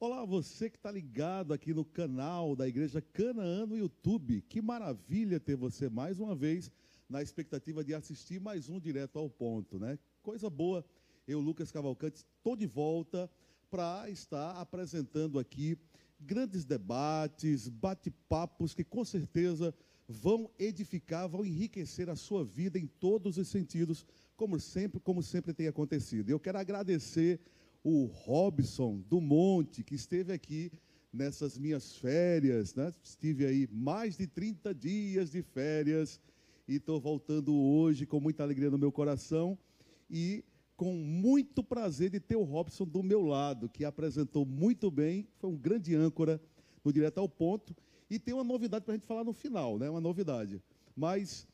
Olá, você que está ligado aqui no canal da Igreja Canaã no YouTube. Que maravilha ter você mais uma vez na expectativa de assistir mais um direto ao ponto, né? Coisa boa. Eu, Lucas Cavalcante, estou de volta para estar apresentando aqui grandes debates, bate-papos que com certeza vão edificar, vão enriquecer a sua vida em todos os sentidos, como sempre, como sempre tem acontecido. Eu quero agradecer o Robson do Monte, que esteve aqui nessas minhas férias, né? Estive aí mais de 30 dias de férias e estou voltando hoje com muita alegria no meu coração e com muito prazer de ter o Robson do meu lado, que apresentou muito bem, foi um grande âncora no Direto ao Ponto. E tem uma novidade para a gente falar no final, né? Uma novidade. Mas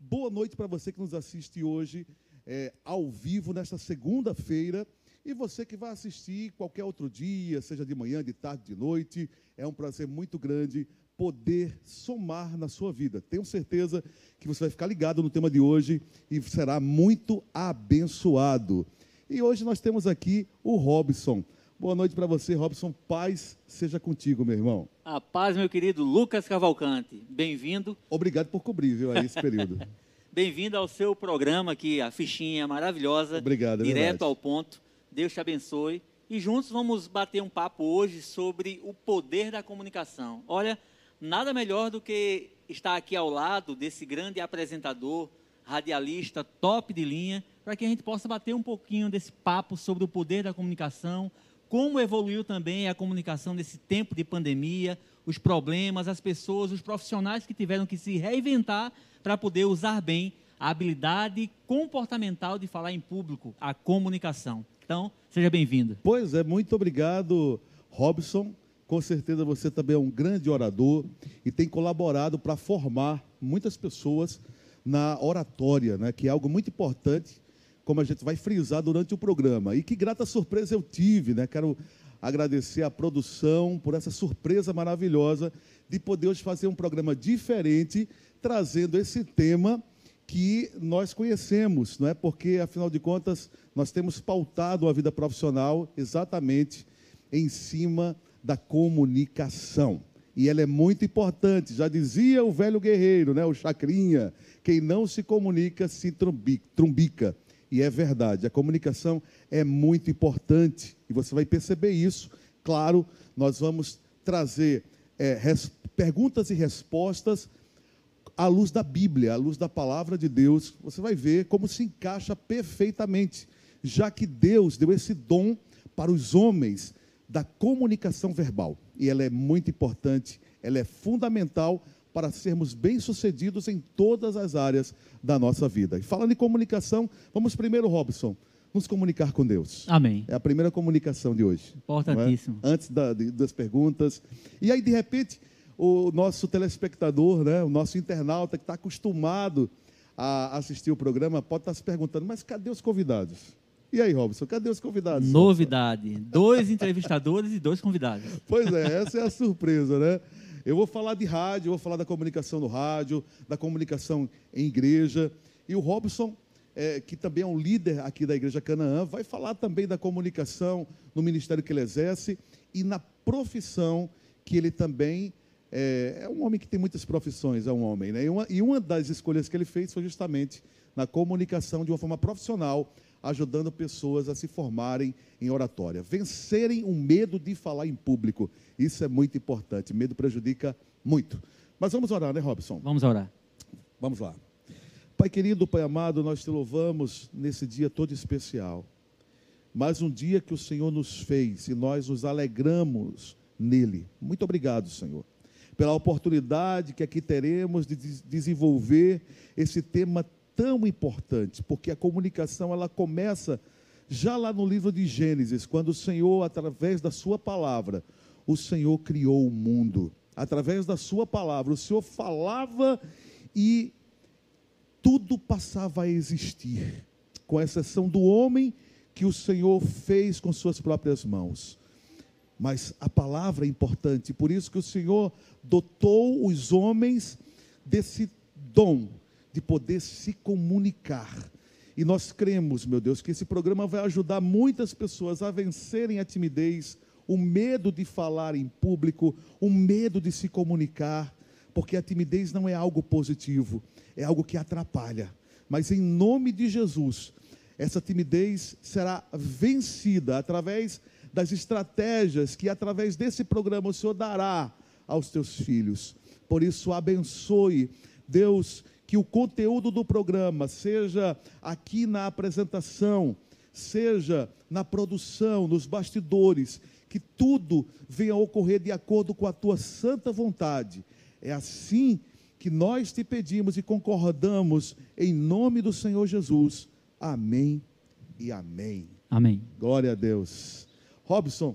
boa noite para você que nos assiste hoje é, ao vivo nesta segunda-feira. E você que vai assistir qualquer outro dia, seja de manhã, de tarde, de noite, é um prazer muito grande poder somar na sua vida. Tenho certeza que você vai ficar ligado no tema de hoje e será muito abençoado. E hoje nós temos aqui o Robson. Boa noite para você, Robson. Paz seja contigo, meu irmão. A paz, meu querido Lucas Cavalcante. Bem-vindo. Obrigado por cobrir, viu, aí esse período. Bem-vindo ao seu programa aqui, a fichinha maravilhosa. Obrigado, é Direto verdade. ao ponto. Deus te abençoe. E juntos vamos bater um papo hoje sobre o poder da comunicação. Olha, nada melhor do que estar aqui ao lado desse grande apresentador, radialista, top de linha, para que a gente possa bater um pouquinho desse papo sobre o poder da comunicação, como evoluiu também a comunicação nesse tempo de pandemia, os problemas, as pessoas, os profissionais que tiveram que se reinventar para poder usar bem a habilidade comportamental de falar em público, a comunicação. Então, seja bem-vindo. Pois é, muito obrigado, Robson. Com certeza você também é um grande orador e tem colaborado para formar muitas pessoas na oratória, né, que é algo muito importante, como a gente vai frisar durante o programa. E que grata surpresa eu tive, né? Quero agradecer à produção por essa surpresa maravilhosa de poder hoje fazer um programa diferente, trazendo esse tema que nós conhecemos, não é? Porque afinal de contas, nós temos pautado a vida profissional exatamente em cima da comunicação. E ela é muito importante. Já dizia o velho guerreiro, né, o Chacrinha, quem não se comunica se trumbi- trumbica. E é verdade, a comunicação é muito importante. E você vai perceber isso. Claro, nós vamos trazer é, perguntas e respostas à luz da Bíblia, à luz da palavra de Deus, você vai ver como se encaixa perfeitamente, já que Deus deu esse dom para os homens da comunicação verbal. E ela é muito importante, ela é fundamental para sermos bem-sucedidos em todas as áreas da nossa vida. E falando em comunicação, vamos primeiro, Robson, nos comunicar com Deus. Amém. É a primeira comunicação de hoje. Importantíssimo. não é? Antes da- das perguntas. E aí, de repente, o nosso telespectador, né, o nosso internauta que está acostumado a assistir o programa, pode estar se perguntando, mas cadê os convidados? E aí, Robson, cadê os convidados? Novidade: dois entrevistadores e dois convidados. Pois é, essa é a surpresa, né? Eu vou falar de rádio, vou falar da comunicação no rádio, da comunicação em igreja. E o Robson, eh, que também é um líder aqui da Igreja Canaã, vai falar também da comunicação no ministério que ele exerce e na profissão que ele também é, é um homem que tem muitas profissões, é um homem, né? E uma, e uma das escolhas que ele fez foi justamente na comunicação de uma forma profissional, ajudando pessoas a se formarem em oratória, vencerem o medo de falar em público. Isso é muito importante. Medo prejudica muito. Mas vamos orar, né, Robson? Vamos orar. Vamos lá. Pai querido, Pai amado, nós te louvamos nesse dia todo especial. Mais um dia que o Senhor nos fez e nós nos alegramos nele. Muito obrigado, Senhor, pela oportunidade que aqui teremos de des- desenvolver esse tema tão importante, porque a comunicação ela começa já lá no livro de Gênesis, quando o Senhor, através da sua palavra, o Senhor criou o mundo. Através da sua palavra, o Senhor falava e tudo passava a existir, com exceção do homem que o Senhor fez com suas próprias mãos. Mas a palavra é importante, por isso que o Senhor dotou os homens desse dom de poder se comunicar. E nós cremos, meu Deus, que esse programa vai ajudar muitas pessoas a vencerem a timidez, o medo de falar em público, o medo de se comunicar, porque a timidez não é algo positivo, é algo que atrapalha. Mas em nome de Jesus, essa timidez será vencida através das estratégias que, através desse programa, o Senhor dará aos teus filhos. Por isso, abençoe, Deus, que o conteúdo do programa, seja aqui na apresentação, seja na produção, nos bastidores, que tudo venha a ocorrer de acordo com a tua santa vontade. É assim que nós te pedimos e concordamos em nome do Senhor Jesus. Amém e amém. Amém. Glória a Deus. Robson,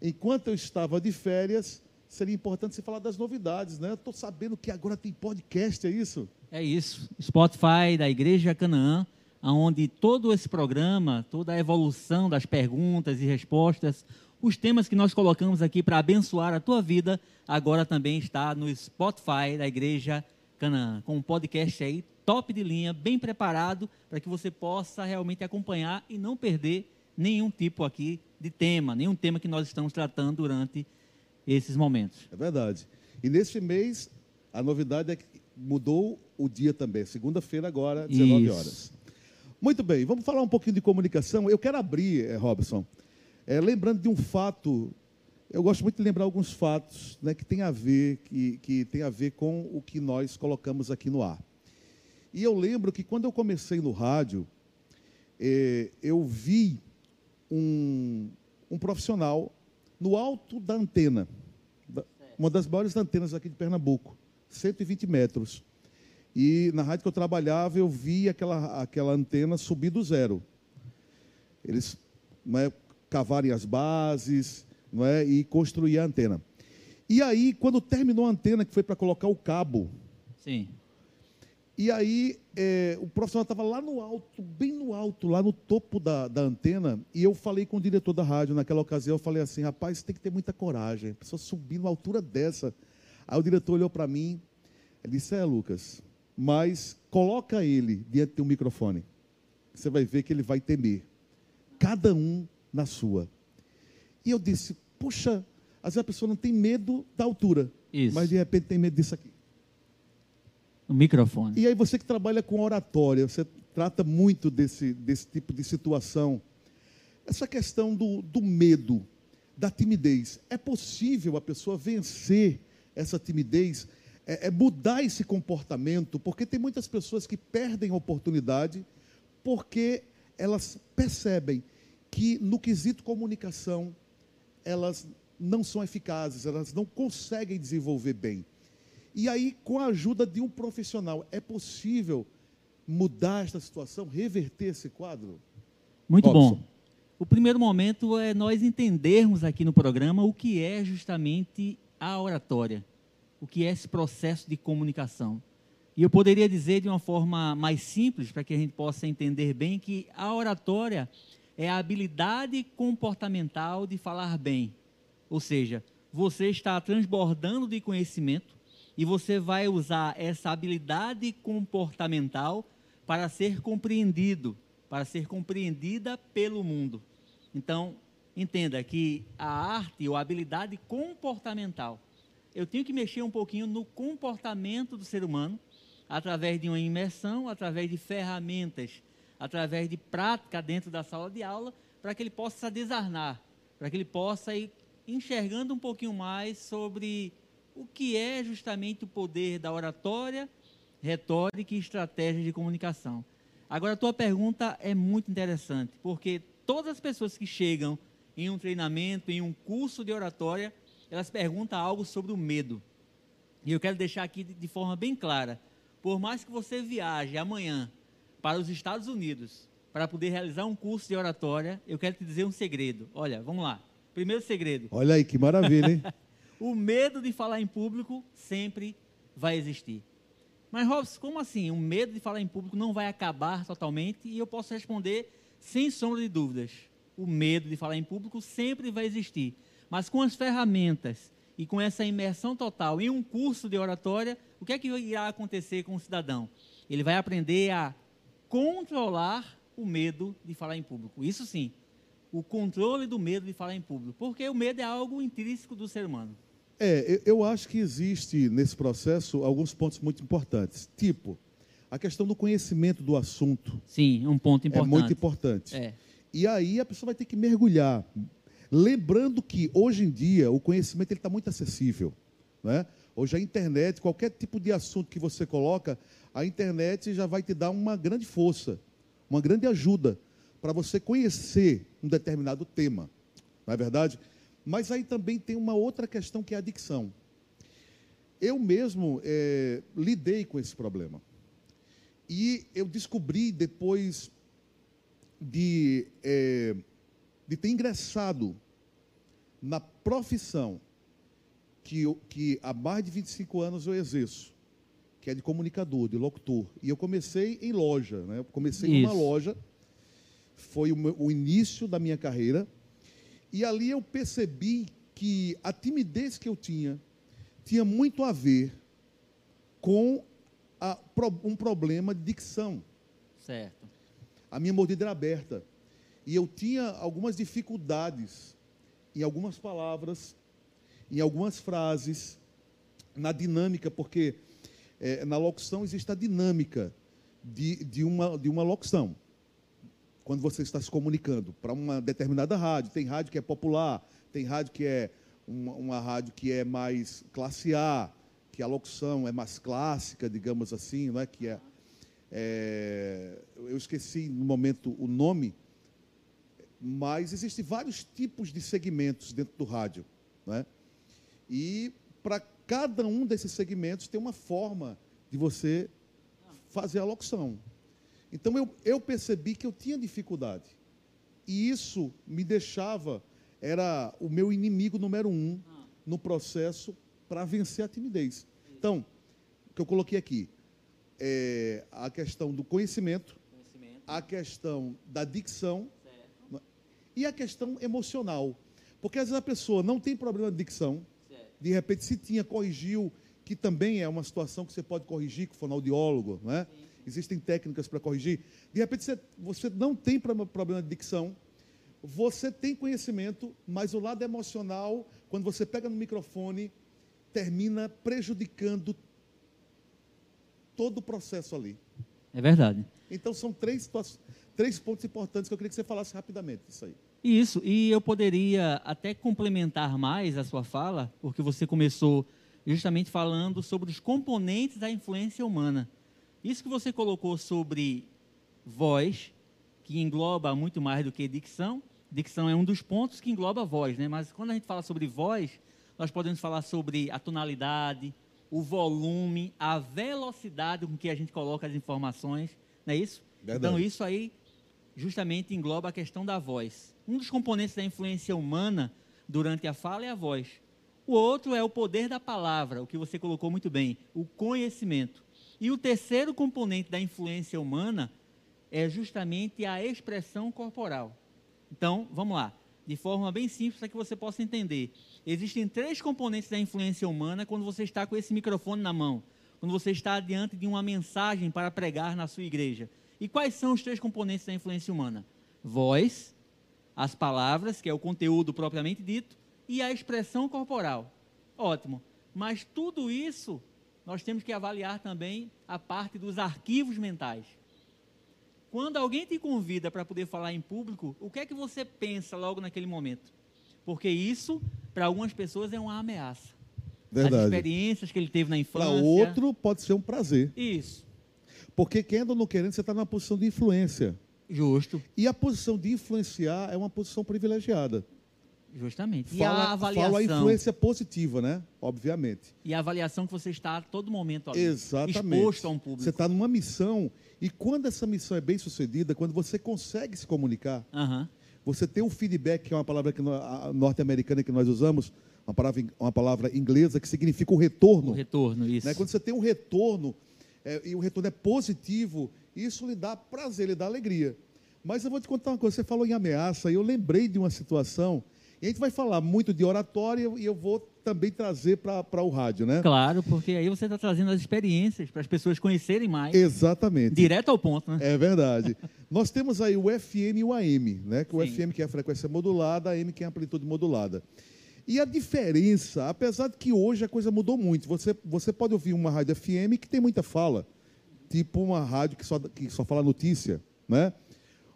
enquanto eu estava de férias, seria importante você falar das novidades, né? Estou sabendo que agora tem podcast, é isso? É isso. Spotify da Igreja Canaã, onde todo esse programa, toda a evolução das perguntas e respostas, os temas que nós colocamos aqui para abençoar a tua vida, agora também está no Spotify da Igreja Canaã, com um podcast aí top de linha, bem preparado, para que você possa realmente acompanhar e não perder nenhum tipo aqui de tema, nenhum tema que nós estamos tratando durante esses momentos. É verdade. E neste mês, a novidade é que mudou o dia também, segunda-feira agora, 19 Isso. horas. Muito bem, vamos falar um pouquinho de comunicação. Eu quero abrir, eh, Robson, eh, lembrando de um fato. Eu gosto muito de lembrar alguns fatos né, que tem a ver que, que tem a ver com o que nós colocamos aqui no ar. E eu lembro que quando eu comecei no rádio, eh, eu vi um, um profissional no alto da antena, uma das maiores antenas aqui de Pernambuco, 120 metros. E na rádio que eu trabalhava, eu vi aquela, aquela antena subir do zero. Eles não é, cavarem as bases não é, e construir a antena. E aí, quando terminou a antena, que foi para colocar o cabo, Sim. E aí é, o profissional estava lá no alto, bem no alto, lá no topo da, da antena, e eu falei com o diretor da rádio naquela ocasião, eu falei assim, rapaz, tem que ter muita coragem, a pessoa subir numa altura dessa. Aí o diretor olhou para mim, ele disse, é Lucas, mas coloca ele diante de um microfone, você vai ver que ele vai temer. Cada um na sua. E eu disse, puxa, às vezes a pessoa não tem medo da altura, Isso. mas de repente tem medo disso aqui. O microfone. E aí você que trabalha com oratória, você trata muito desse, desse tipo de situação. Essa questão do, do medo, da timidez. É possível a pessoa vencer essa timidez, é, é mudar esse comportamento, porque tem muitas pessoas que perdem a oportunidade porque elas percebem que no quesito comunicação elas não são eficazes, elas não conseguem desenvolver bem. E aí, com a ajuda de um profissional, é possível mudar esta situação, reverter esse quadro? Muito Robson. bom. O primeiro momento é nós entendermos aqui no programa o que é justamente a oratória, o que é esse processo de comunicação. E eu poderia dizer de uma forma mais simples, para que a gente possa entender bem, que a oratória é a habilidade comportamental de falar bem. Ou seja, você está transbordando de conhecimento, e você vai usar essa habilidade comportamental para ser compreendido, para ser compreendida pelo mundo. Então, entenda que a arte ou a habilidade comportamental, eu tenho que mexer um pouquinho no comportamento do ser humano, através de uma imersão, através de ferramentas, através de prática dentro da sala de aula, para que ele possa desarnar, para que ele possa ir enxergando um pouquinho mais sobre o que é justamente o poder da oratória, retórica e estratégia de comunicação. Agora, a tua pergunta é muito interessante, porque todas as pessoas que chegam em um treinamento, em um curso de oratória, elas perguntam algo sobre o medo. E eu quero deixar aqui de forma bem clara: por mais que você viaje amanhã para os Estados Unidos para poder realizar um curso de oratória, eu quero te dizer um segredo. Olha, vamos lá. Primeiro segredo. Olha aí que maravilha, hein? o medo de falar em público sempre vai existir. Mas, Robson, como assim? O medo de falar em público não vai acabar totalmente? E eu posso responder sem sombra de dúvidas. O medo de falar em público sempre vai existir. Mas com as ferramentas e com essa imersão total em um curso de oratória, o que é que irá acontecer com o cidadão? Ele vai aprender a controlar o medo de falar em público. Isso sim. o controle do medo de falar em público, porque o medo é algo intrínseco do ser humano. É, eu acho que existe nesse processo alguns pontos muito importantes. Tipo, a questão do conhecimento do assunto. Sim, um ponto importante. É muito importante. É. E aí a pessoa vai ter que mergulhar. Lembrando que hoje em dia o conhecimento está muito acessível. Né? Hoje a internet, qualquer tipo de assunto que você coloca, a internet já vai te dar uma grande força, uma grande ajuda para você conhecer um determinado tema. Não é verdade? Mas aí também tem uma outra questão que é a adicção. Eu mesmo é, lidei com esse problema. E eu descobri depois de, é, de ter ingressado na profissão que, eu, que há mais de 25 anos eu exerço, que é de comunicador, de locutor. E eu comecei em loja, né? Eu comecei em uma loja, foi o, meu, o início da minha carreira e ali eu percebi que a timidez que eu tinha tinha muito a ver com a, um problema de dicção. Certo. A minha mordida era aberta. E eu tinha algumas dificuldades em algumas palavras, em algumas frases, na dinâmica, porque é, na locução existe a dinâmica de, de, uma, de uma locução quando você está se comunicando para uma determinada rádio. Tem rádio que é popular, tem rádio que é uma, uma rádio que é mais classe A, que a locução é mais clássica, digamos assim, não é? que é, é eu esqueci no momento o nome, mas existem vários tipos de segmentos dentro do rádio. Não é? E para cada um desses segmentos tem uma forma de você fazer a locução. Então eu, eu percebi que eu tinha dificuldade. E isso me deixava, era o meu inimigo número um no processo para vencer a timidez. Então, o que eu coloquei aqui é a questão do conhecimento, conhecimento. a questão da dicção certo. e a questão emocional. Porque às vezes a pessoa não tem problema de dicção, certo. de repente se tinha, corrigiu, que também é uma situação que você pode corrigir com o fonoaudiólogo, não é? Sim existem técnicas para corrigir. De repente você, você não tem problema de dicção, você tem conhecimento, mas o lado emocional, quando você pega no microfone, termina prejudicando todo o processo ali. É verdade. Então são três, três pontos importantes que eu queria que você falasse rapidamente isso aí. Isso, e eu poderia até complementar mais a sua fala, porque você começou justamente falando sobre os componentes da influência humana. Isso que você colocou sobre voz, que engloba muito mais do que dicção, dicção é um dos pontos que engloba a voz, né? Mas quando a gente fala sobre voz, nós podemos falar sobre a tonalidade, o volume, a velocidade com que a gente coloca as informações, não é isso? Verdade. Então isso aí justamente engloba a questão da voz. Um dos componentes da influência humana durante a fala é a voz. O outro é o poder da palavra, o que você colocou muito bem, o conhecimento. E o terceiro componente da influência humana é justamente a expressão corporal. Então, vamos lá, de forma bem simples para que você possa entender. Existem três componentes da influência humana quando você está com esse microfone na mão, quando você está diante de uma mensagem para pregar na sua igreja. E quais são os três componentes da influência humana? Voz, as palavras, que é o conteúdo propriamente dito, e a expressão corporal. Ótimo. Mas tudo isso nós temos que avaliar também a parte dos arquivos mentais. Quando alguém te convida para poder falar em público, o que é que você pensa logo naquele momento? Porque isso, para algumas pessoas, é uma ameaça. Verdade. As experiências que ele teve na infância. Para outro, pode ser um prazer. Isso. Porque quem anda não querendo, você está numa posição de influência. Justo. E a posição de influenciar é uma posição privilegiada. Justamente. E a avaliação. Fala a influência positiva, né? Obviamente. E a avaliação que você está a todo momento ali, Exatamente. exposto a um público. Você está numa missão, e quando essa missão é bem sucedida, quando você consegue se comunicar, uhum. você tem o feedback, que é uma palavra norte-americana que nós usamos, uma palavra, uma palavra inglesa que significa o retorno. O retorno, isso. Né? Quando você tem um retorno, é, e o retorno é positivo, isso lhe dá prazer, lhe dá alegria. Mas eu vou te contar uma coisa, você falou em ameaça, e eu lembrei de uma situação E a gente vai falar muito de oratória e eu vou também trazer para o rádio, né? Claro, porque aí você está trazendo as experiências para as pessoas conhecerem mais. Exatamente. Direto ao ponto, né? É verdade. Nós temos aí o FM e o AM, né? Que o Sim. FM que é a frequência modulada, a AM que é a amplitude modulada. E a diferença, apesar de que hoje a coisa mudou muito, você, você pode ouvir uma rádio FM que tem muita fala, tipo uma rádio que só, que só fala notícia, né?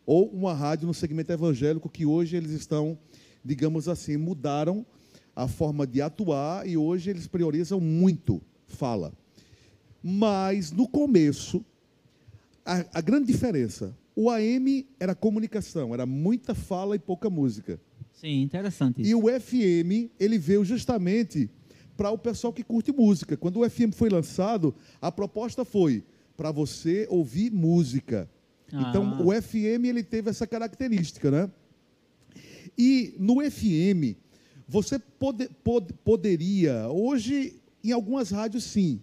Ou uma rádio no segmento evangélico que hoje eles estão, digamos assim, mudaram a forma de atuar e hoje eles priorizam muito fala. Mas no começo, a, a grande diferença, o AM era comunicação, era muita fala e pouca música. Sim, interessante. Isso. E o FM, ele veio justamente para o pessoal que curte música. Quando o FM foi lançado, a proposta foi para você ouvir música. Então, ah. Então, o FM ele teve essa característica, né? E no FM, você pode, pode, poderia, hoje, em algumas rádios, sim,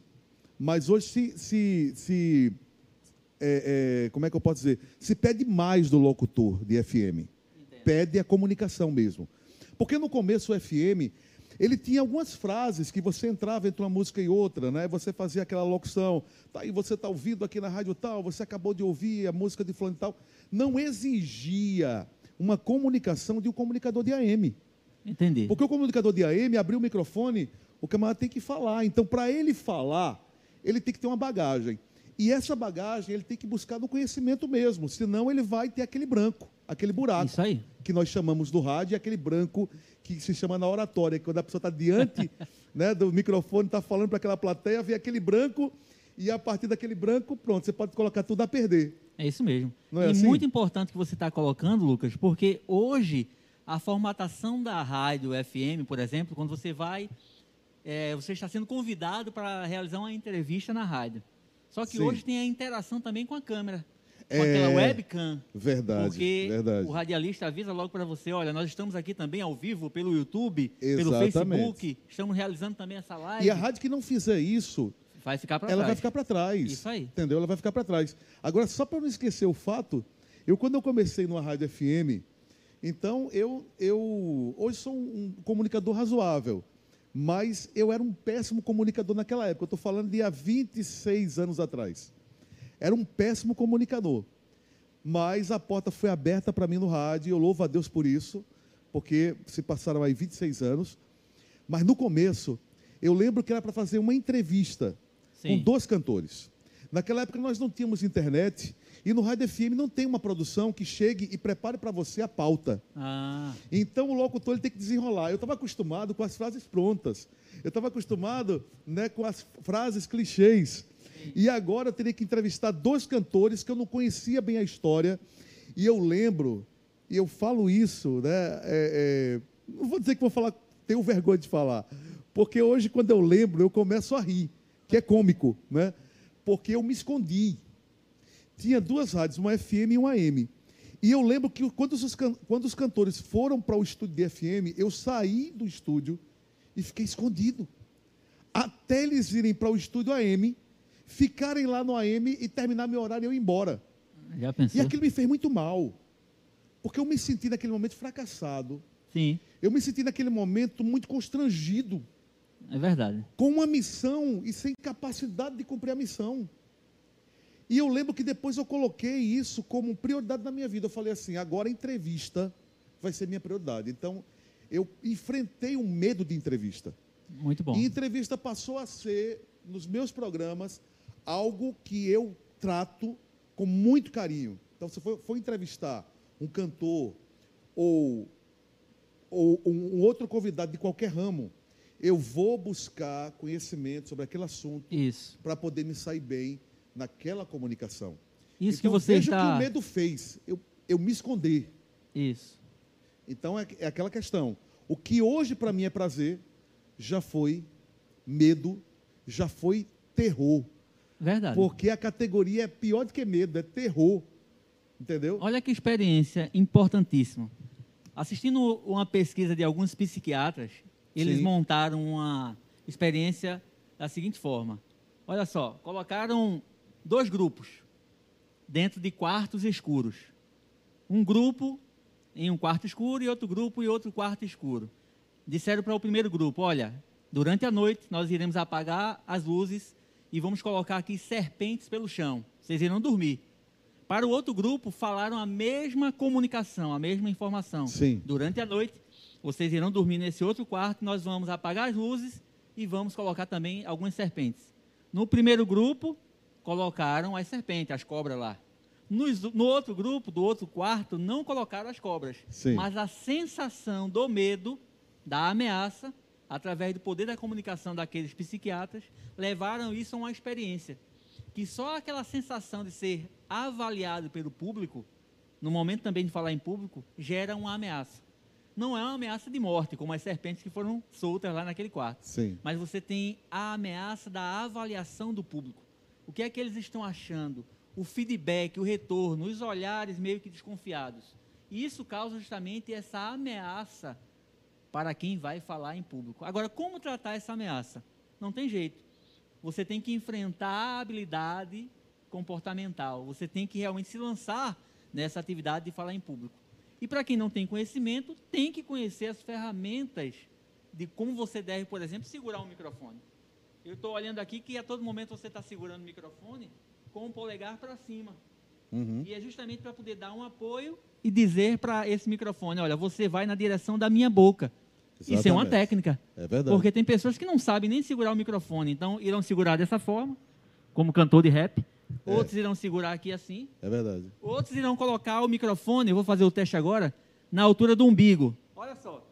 mas hoje se, se, se é, é, como é que eu posso dizer? Se pede mais do locutor de FM. Entendo. Pede a comunicação mesmo. Porque no começo o FM, ele tinha algumas frases que você entrava entre uma música e outra, né? Você fazia aquela locução, tá aí você está ouvindo aqui na rádio tal, você acabou de ouvir a música de fulano e tal. Não exigia uma comunicação de um comunicador de AM. Entendi. Porque o comunicador de AM abriu o microfone, o camarada tem que falar. Então, para ele falar, ele tem que ter uma bagagem. E essa bagagem ele tem que buscar no conhecimento mesmo, senão ele vai ter aquele branco, aquele buraco. Isso aí. Que nós chamamos do rádio, aquele branco que se chama na oratória, quando a pessoa está diante né, do microfone, está falando para aquela plateia, vem aquele branco, e a partir daquele branco, pronto, você pode colocar tudo a perder. É isso mesmo. Não é e assim? muito importante que você está colocando, Lucas, porque hoje a formatação da rádio FM, por exemplo, quando você vai, é, você está sendo convidado para realizar uma entrevista na rádio. Só que Sim. hoje tem a interação também com a câmera. Com é, aquela webcam. Verdade. Porque verdade. o radialista avisa logo para você: olha, nós estamos aqui também ao vivo pelo YouTube, Exatamente. pelo Facebook, estamos realizando também essa live. E a rádio que não fizer isso, vai ficar para ela vai ficar para trás. Isso aí. Entendeu? Ela vai ficar para trás. Agora, só para não esquecer o fato, eu quando eu comecei numa rádio FM, então, eu, eu hoje sou um comunicador razoável, mas eu era um péssimo comunicador naquela época. Eu estou falando de há 26 anos atrás. Era um péssimo comunicador. Mas a porta foi aberta para mim no rádio, eu louvo a Deus por isso, porque se passaram aí 26 anos. Mas no começo, eu lembro que era para fazer uma entrevista Sim. com dois cantores. Naquela época nós não tínhamos internet e no Rádio FM não tem uma produção que chegue e prepare para você a pauta. Ah. Então o locutor ele tem que desenrolar. Eu estava acostumado com as frases prontas. Eu estava acostumado né, com as frases clichês. E agora eu teria que entrevistar dois cantores que eu não conhecia bem a história. E eu lembro, e eu falo isso, né? É, é, não vou dizer que vou falar, tenho vergonha de falar. Porque hoje, quando eu lembro, eu começo a rir, que é cômico, né? Porque eu me escondi tinha duas rádios, uma FM e uma AM. E eu lembro que quando os, quando os cantores foram para o estúdio de FM, eu saí do estúdio e fiquei escondido. Até eles irem para o estúdio AM, ficarem lá no AM e terminar meu horário e eu ir embora. Já pensou? E aquilo me fez muito mal. Porque eu me senti naquele momento fracassado. Sim. Eu me senti naquele momento muito constrangido. É verdade. Com uma missão e sem capacidade de cumprir a missão. E eu lembro que depois eu coloquei isso como prioridade na minha vida. Eu falei assim: agora a entrevista vai ser minha prioridade. Então, eu enfrentei o medo de entrevista. Muito bom. E entrevista passou a ser, nos meus programas, algo que eu trato com muito carinho. Então, se for, for entrevistar um cantor ou, ou um outro convidado de qualquer ramo, eu vou buscar conhecimento sobre aquele assunto para poder me sair bem naquela comunicação. Isso então, que você veja está... o que o medo fez, eu, eu me esconder. Isso. Então é, é aquela questão. O que hoje para mim é prazer, já foi medo, já foi terror. Verdade. Porque a categoria é pior do que medo, é terror. Entendeu? Olha que experiência importantíssima. Assistindo uma pesquisa de alguns psiquiatras, eles Sim. montaram uma experiência da seguinte forma: olha só, colocaram dois grupos dentro de quartos escuros. Um grupo em um quarto escuro e outro grupo em outro quarto escuro. Disseram para o primeiro grupo: olha, durante a noite nós iremos apagar as luzes e vamos colocar aqui serpentes pelo chão. Vocês irão dormir. Para o outro grupo, falaram a mesma comunicação, a mesma informação. Sim. Durante a noite, vocês irão dormir nesse outro quarto, nós vamos apagar as luzes e vamos colocar também algumas serpentes. No primeiro grupo, colocaram as serpentes, as cobras lá. No, no outro grupo, do outro quarto, não colocaram as cobras. Sim. Mas a sensação do medo, da ameaça, através do poder da comunicação daqueles psiquiatras, levaram isso a uma experiência. Que só aquela sensação de ser avaliado pelo público, no momento também de falar em público, gera uma ameaça. Não é uma ameaça de morte, como as serpentes que foram soltas lá naquele quarto. Sim. Mas você tem a ameaça da avaliação do público. O que é que eles estão achando? O feedback, o retorno, os olhares meio que desconfiados. E isso causa justamente essa ameaça para quem vai falar em público. Agora, como tratar essa ameaça? Não tem jeito. Você tem que enfrentar a habilidade comportamental. Você tem que realmente se lançar nessa atividade de falar em público. E para quem não tem conhecimento, tem que conhecer as ferramentas de como você deve, por exemplo, segurar um microfone. Eu estou olhando aqui que a todo momento você está segurando o microfone com o polegar para cima. Uhum. E é justamente para poder dar um apoio e dizer para esse microfone, olha, você vai na direção da minha boca. Isso é uma Exatamente. técnica. É verdade. Porque tem pessoas que não sabem nem segurar o microfone, então irão segurar dessa forma, como cantor de rap. É. Outros irão segurar aqui assim. É verdade. Outros irão colocar o microfone, eu vou fazer o teste agora, na altura do umbigo. Olha só.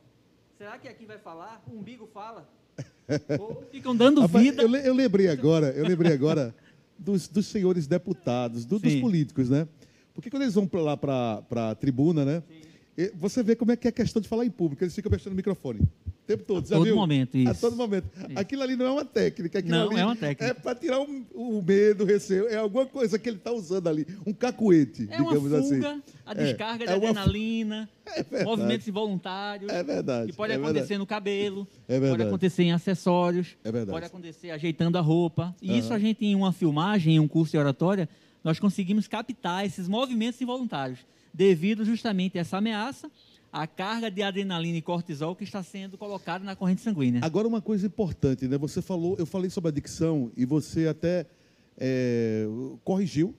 Será que aqui vai falar? O umbigo fala? Ou ficam dando Rapaz, vida. eu, eu lembrei agora, eu lembrei agora dos, dos senhores deputados, do- dos Sim. políticos, né? Porque quando eles vão pra lá para a tribuna, né? e- Você vê como é que é a questão de falar em público. Eles ficam mexendo no microfone. Tempo todo. Já todo viu? momento, A isso. todo momento. Aquilo ali não é uma técnica. Não, é uma técnica. É para tirar o, o medo, o receio. É alguma coisa que ele está usando ali. Um cacuete, É uma digamos fuga, assim. a É, descarga é de uma adrenalina, É verdade. movimentos involuntários. É verdade. Que pode é acontecer verdade. no cabelo, É pode acontecer em acessórios, É verdade. pode acontecer ajeitando a roupa. E isso Aham. a gente, em uma filmagem, em um curso de oratória, nós conseguimos captar esses movimentos involuntários, devido justamente a essa ameaça, a carga de adrenalina e cortisol que está sendo colocada na corrente sanguínea. Agora uma coisa importante, né? Você falou, eu falei sobre a dicção e você até é, corrigiu,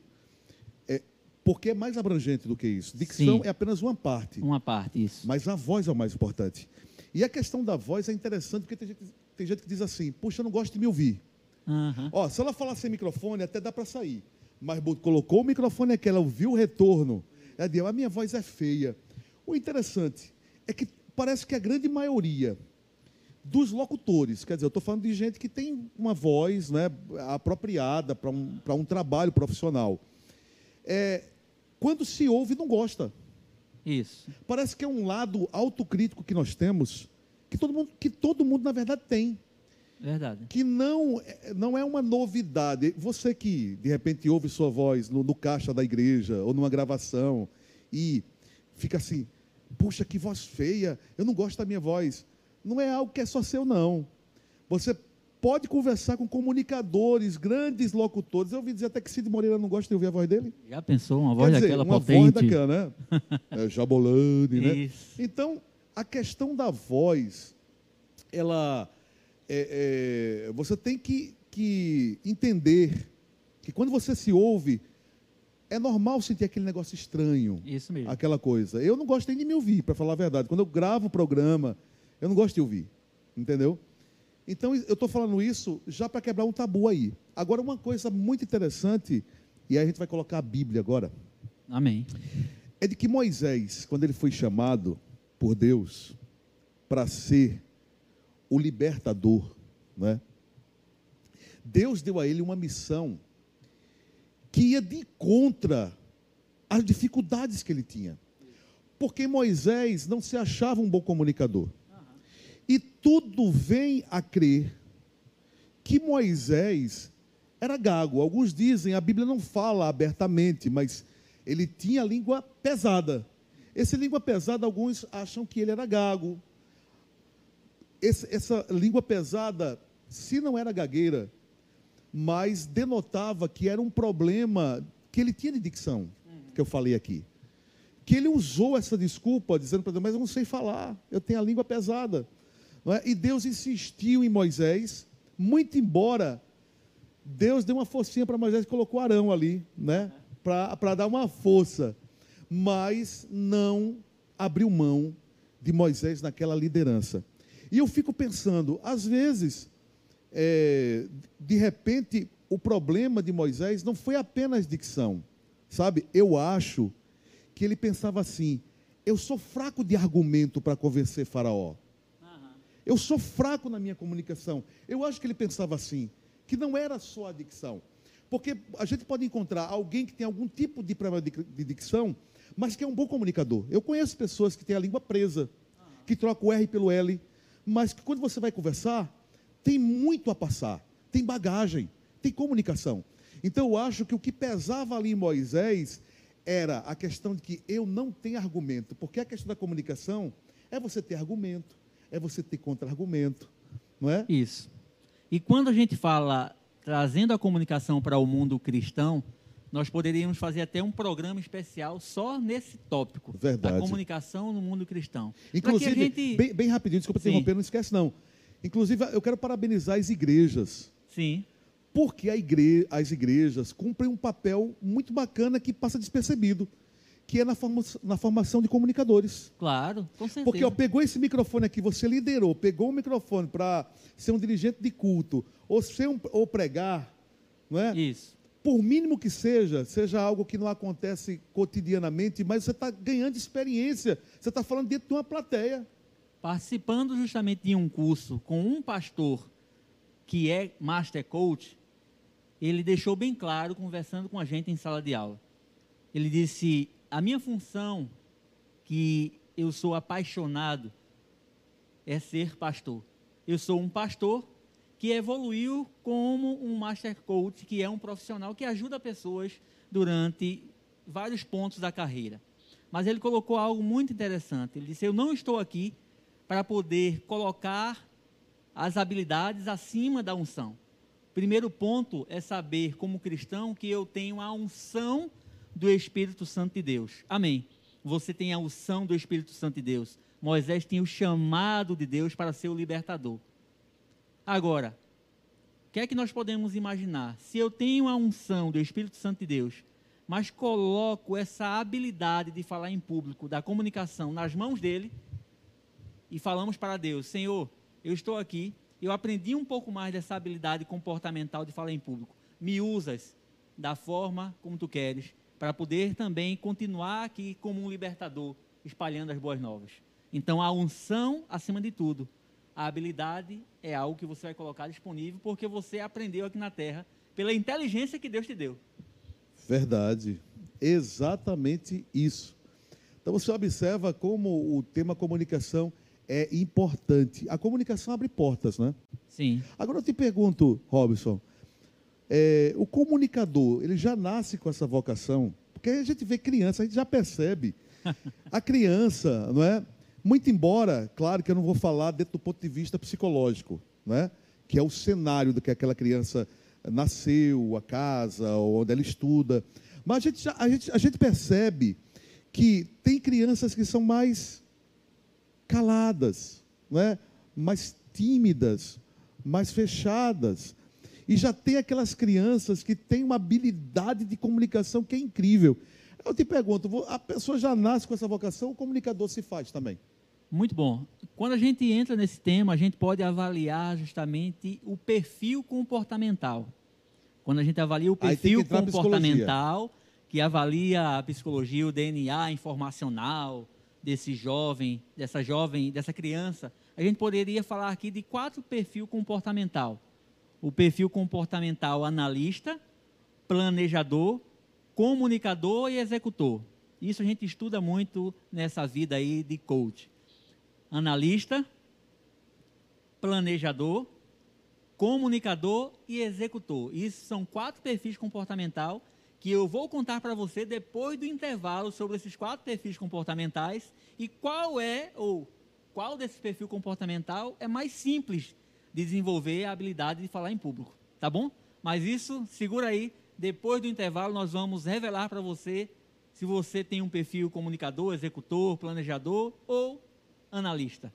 é, porque é mais abrangente do que isso. Dicção Sim. é apenas uma parte, Uma parte, isso. mas a voz é o mais importante. E a questão da voz é interessante porque tem gente, tem gente que diz assim: puxa, eu não gosto de me ouvir. Aham. Ó, se ela falar sem microfone, até dá para sair. Mas colocou o microfone aqui, ela ouviu o retorno. Ela disse, a minha voz é feia. O interessante é que parece que a grande maioria dos locutores, quer dizer, eu estou falando de gente que tem uma voz né, apropriada para um, pra um trabalho profissional. É, quando se ouve, não gosta. Isso. Parece que é um lado autocrítico que nós temos, que todo mundo, que todo mundo na verdade, tem Verdade. que não, é- não é uma novidade. Você que, de repente, ouve sua voz no, no caixa da igreja ou numa gravação e fica assim, puxa, que voz feia, eu não gosto da minha voz. Não é algo que é só seu, não. Você pode conversar com comunicadores, grandes locutores. Eu ouvi dizer até que Cid Moreira não gosta de ouvir a voz dele. Já pensou uma voz Quer dizer, daquela uma potente? voz daquela, né? É, Jabolane, né? Isso. Então, a questão da voz, ela. é- é, você tem que, que entender que quando você se ouve, é normal sentir aquele negócio estranho, Isso mesmo. aquela coisa. Eu não gosto nem de me ouvir, para falar a verdade. Quando eu gravo o programa, eu não gosto de ouvir, entendeu? Então, eu estou falando isso já para quebrar um tabu aí. Agora, uma coisa muito interessante, e aí a gente vai colocar a Bíblia agora Amém. é de que Moisés, quando ele foi chamado por Deus para ser o libertador, né? Deus deu a ele uma missão que ia de contra as dificuldades que ele tinha. Porque Moisés não se achava um bom comunicador. E tudo vem a crer que Moisés era gago. Alguns dizem, a Bíblia não fala abertamente, mas ele tinha língua pesada. Esse língua pesada, alguns acham que ele era gago. Esse- essa língua pesada, se não era gagueira, mas denotava que era um problema que ele tinha de dicção, que eu falei aqui. que ele usou essa desculpa, dizendo para Deus, mas eu não sei falar, eu tenho a língua pesada. É? E Deus insistiu em Moisés, muito embora Deus deu uma forcinha para Moisés e colocou Arão ali, né? Para dar uma força. Mas não abriu mão de Moisés naquela liderança. E eu fico pensando, às vezes, é, de repente, o problema de Moisés não foi apenas dicção. Sabe, eu acho que ele pensava assim: eu sou fraco de argumento para convencer Faraó. Eu sou fraco na minha comunicação. Eu acho que ele pensava assim, que não era só a dicção. Porque a gente pode encontrar alguém que tem algum tipo de problema de, de dicção, mas que é um bom comunicador. Eu conheço pessoas que têm a língua presa, que trocam o R pelo L, mas que quando você vai conversar, tem muito a passar, tem bagagem, tem comunicação. Então eu acho que o que pesava ali em Moisés era a questão de que eu não tenho argumento, porque a questão da comunicação é você ter argumento, é você ter contra-argumento, não é? Isso. E quando a gente fala trazendo a comunicação para o mundo cristão, nós poderíamos fazer até um programa especial só nesse tópico Verdade. da comunicação no mundo cristão. Inclusive, gente... bem, bem, rapidinho, desculpa interromper, não esquece não. Inclusive, eu quero parabenizar as igrejas. Sim. Porque igre... as igrejas cumprem um papel muito bacana que passa despercebido que é na, forma, na formação de comunicadores. Claro, com certeza. Porque ó, pegou esse microfone aqui, você liderou, pegou o microfone para ser um dirigente de culto, ou, ser um, ou pregar, não é? Isso. Por mínimo que seja, seja algo que não acontece cotidianamente, mas você está ganhando experiência, você está falando dentro de uma plateia. Participando justamente de um curso com um pastor que é Master Coach, ele deixou bem claro, conversando com a gente em sala de aula. Ele disse: a minha função, que eu sou apaixonado, é ser pastor. Eu sou um pastor que evoluiu como um master coach, que é um profissional que ajuda pessoas durante vários pontos da carreira. Mas ele colocou algo muito interessante. Ele disse: Eu não estou aqui para poder colocar as habilidades acima da unção. Primeiro ponto é saber, como cristão, que eu tenho a unção do Espírito Santo de Deus. Amém. Você tem a unção do Espírito Santo de Deus. Moisés tem o chamado de Deus para ser o libertador. Agora, o que é que nós podemos imaginar? Se eu tenho a unção do Espírito Santo de Deus, mas coloco essa habilidade de falar em público, da comunicação, nas mãos dele, e falamos para Deus: Senhor, eu estou aqui, eu aprendi um pouco mais dessa habilidade comportamental de falar em público. Me usas da forma como tu queres para poder também continuar aqui como um libertador, espalhando as boas novas. Então, a unção acima de tudo. A habilidade é algo que você vai colocar disponível porque você aprendeu aqui na terra pela inteligência que Deus te deu. Verdade. Exatamente isso. Então você observa como o tema comunicação é importante. A comunicação abre portas, né? Sim. Agora eu te pergunto, Robson, é, o comunicador, ele já nasce com essa vocação, porque a gente vê criança, a gente já percebe. A criança, não é? Muito embora, claro que eu não vou falar dentro do ponto de vista psicológico, não é? Que é o cenário do que aquela criança nasceu, a casa, onde ela estuda. Mas a gente, a gente, a gente percebe que tem crianças que são mais caladas, não é? mais tímidas, mais fechadas. E já tem aquelas crianças que têm uma habilidade de comunicação que é incrível. Eu te pergunto, a pessoa já nasce com essa vocação, o comunicador se faz também? Muito bom. Quando a gente entra nesse tema, a gente pode avaliar justamente o perfil comportamental. Quando a gente avalia o perfil comportamental, que avalia a psicologia, o DNA informacional desse jovem, dessa jovem, dessa criança, a gente poderia falar aqui de quatro perfil comportamental o perfil comportamental analista, planejador, comunicador e executor. Isso a gente estuda muito nessa vida aí de coach. Analista, planejador, comunicador e executor. Isso são quatro perfis comportamental que eu vou contar para você depois do intervalo sobre esses quatro perfis comportamentais e qual é ou qual desse perfil comportamental é mais simples desenvolver a habilidade de falar em público, tá bom? Mas isso, segura aí, depois do intervalo nós vamos revelar para você se você tem um perfil comunicador, executor, planejador ou analista.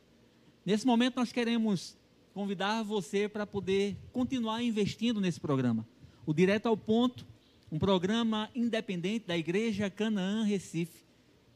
Nesse momento, nós queremos convidar você para poder continuar investindo nesse programa. O Direto ao Ponto, um programa independente da Igreja Canaã Recife,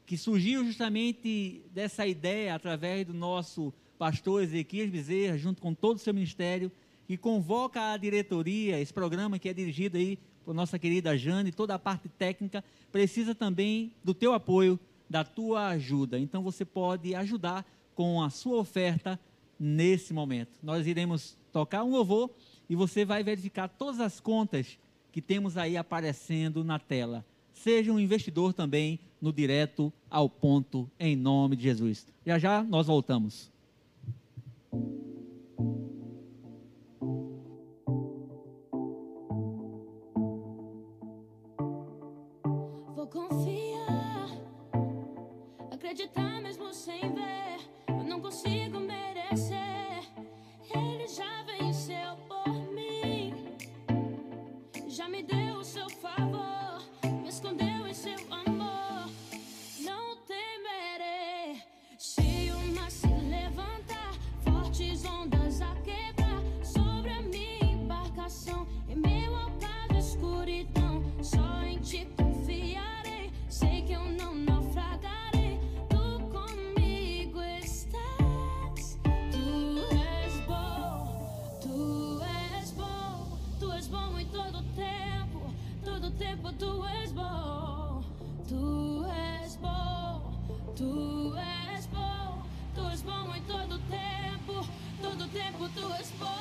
que surgiu justamente dessa ideia através do nosso pastor Ezequias Bezerra, junto com todo o seu ministério, que convoca a diretoria, esse programa que é dirigido aí por nossa querida Jane, toda a parte técnica, precisa também do teu apoio, da tua ajuda. Então você pode ajudar com a sua oferta nesse momento. Nós iremos tocar um louvor e você vai verificar todas as contas que temos aí aparecendo na tela. Seja um investidor também no direto ao ponto, em nome de Jesus. Já já nós voltamos. far Tu és bom, tu és bom em todo tempo, todo tempo tu és bom.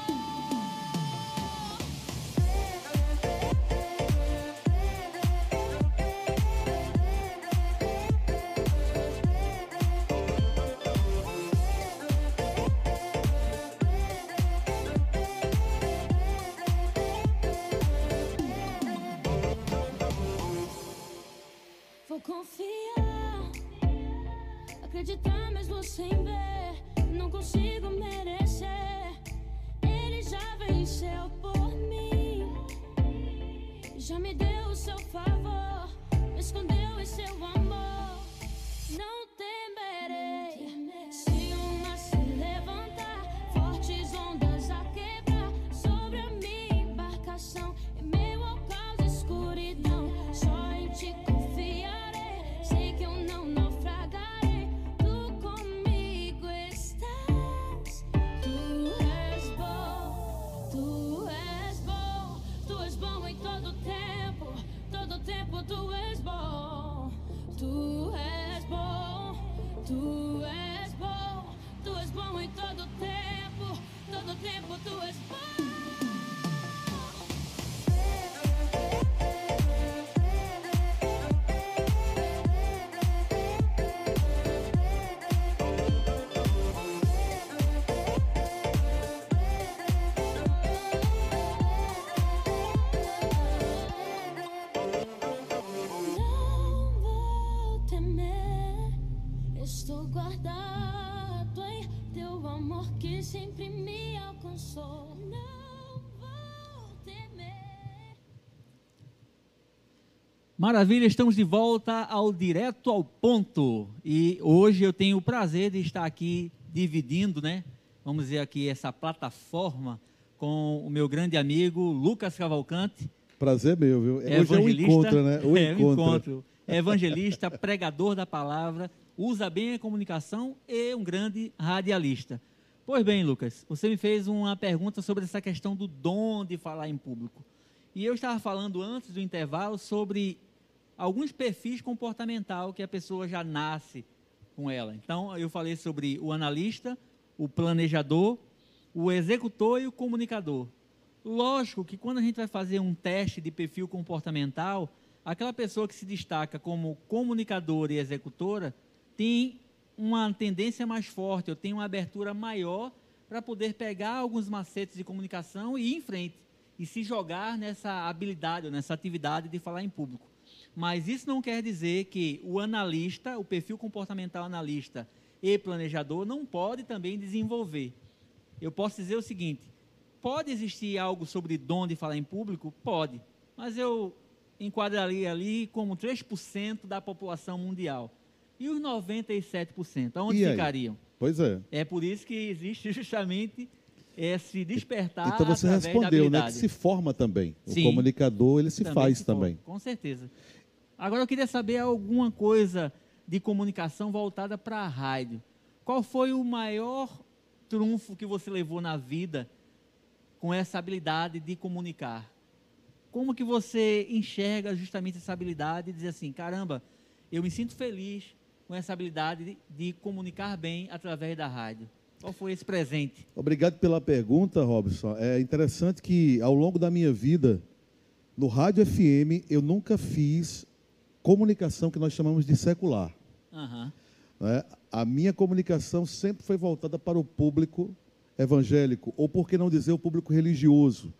Maravilha, estamos de volta ao Direto ao Ponto. E hoje eu tenho o prazer de estar aqui dividindo, né? Vamos dizer aqui, essa plataforma com o meu grande amigo Lucas Cavalcante. Prazer meu, viu? É hoje é um encontro, né? O é, encontro. encontro. Evangelista, pregador da palavra, usa bem a comunicação e um grande radialista. Pois bem, Lucas, você me fez uma pergunta sobre essa questão do dom de falar em público. E eu estava falando antes do intervalo sobre alguns perfis comportamental que a pessoa já nasce com ela. Então, eu falei sobre o analista, o planejador, o executor e o comunicador. Lógico que quando a gente vai fazer um teste de perfil comportamental, aquela pessoa que se destaca como comunicadora e executora tem uma tendência mais forte, eu tenho uma abertura maior para poder pegar alguns macetes de comunicação e ir em frente e se jogar nessa habilidade, nessa atividade de falar em público. Mas isso não quer dizer que o analista, o perfil comportamental analista e planejador não pode também desenvolver. Eu posso dizer o seguinte: pode existir algo sobre dom de falar em público? Pode. Mas eu enquadraria ali como 3% da população mundial. E os 97%, aonde E aí? ficariam? Pois é. É por isso que existe justamente esse despertar Então você respondeu, né? Que se forma também. Sim. O comunicador, ele se faz for, também. Com certeza. Agora eu queria saber alguma coisa de comunicação voltada para a rádio. Qual foi o maior trunfo que você levou na vida com essa habilidade de comunicar? Como que você enxerga justamente essa habilidade e dizer assim, caramba, eu me sinto feliz com essa habilidade de, de comunicar bem através da rádio? Qual foi esse presente? Obrigado pela pergunta, Robson. É interessante que ao longo da minha vida, no Rádio FM, eu nunca fiz comunicação que nós chamamos de secular. Aham. né? A minha comunicação sempre foi voltada para o público evangélico, ou por que não dizer o público religioso,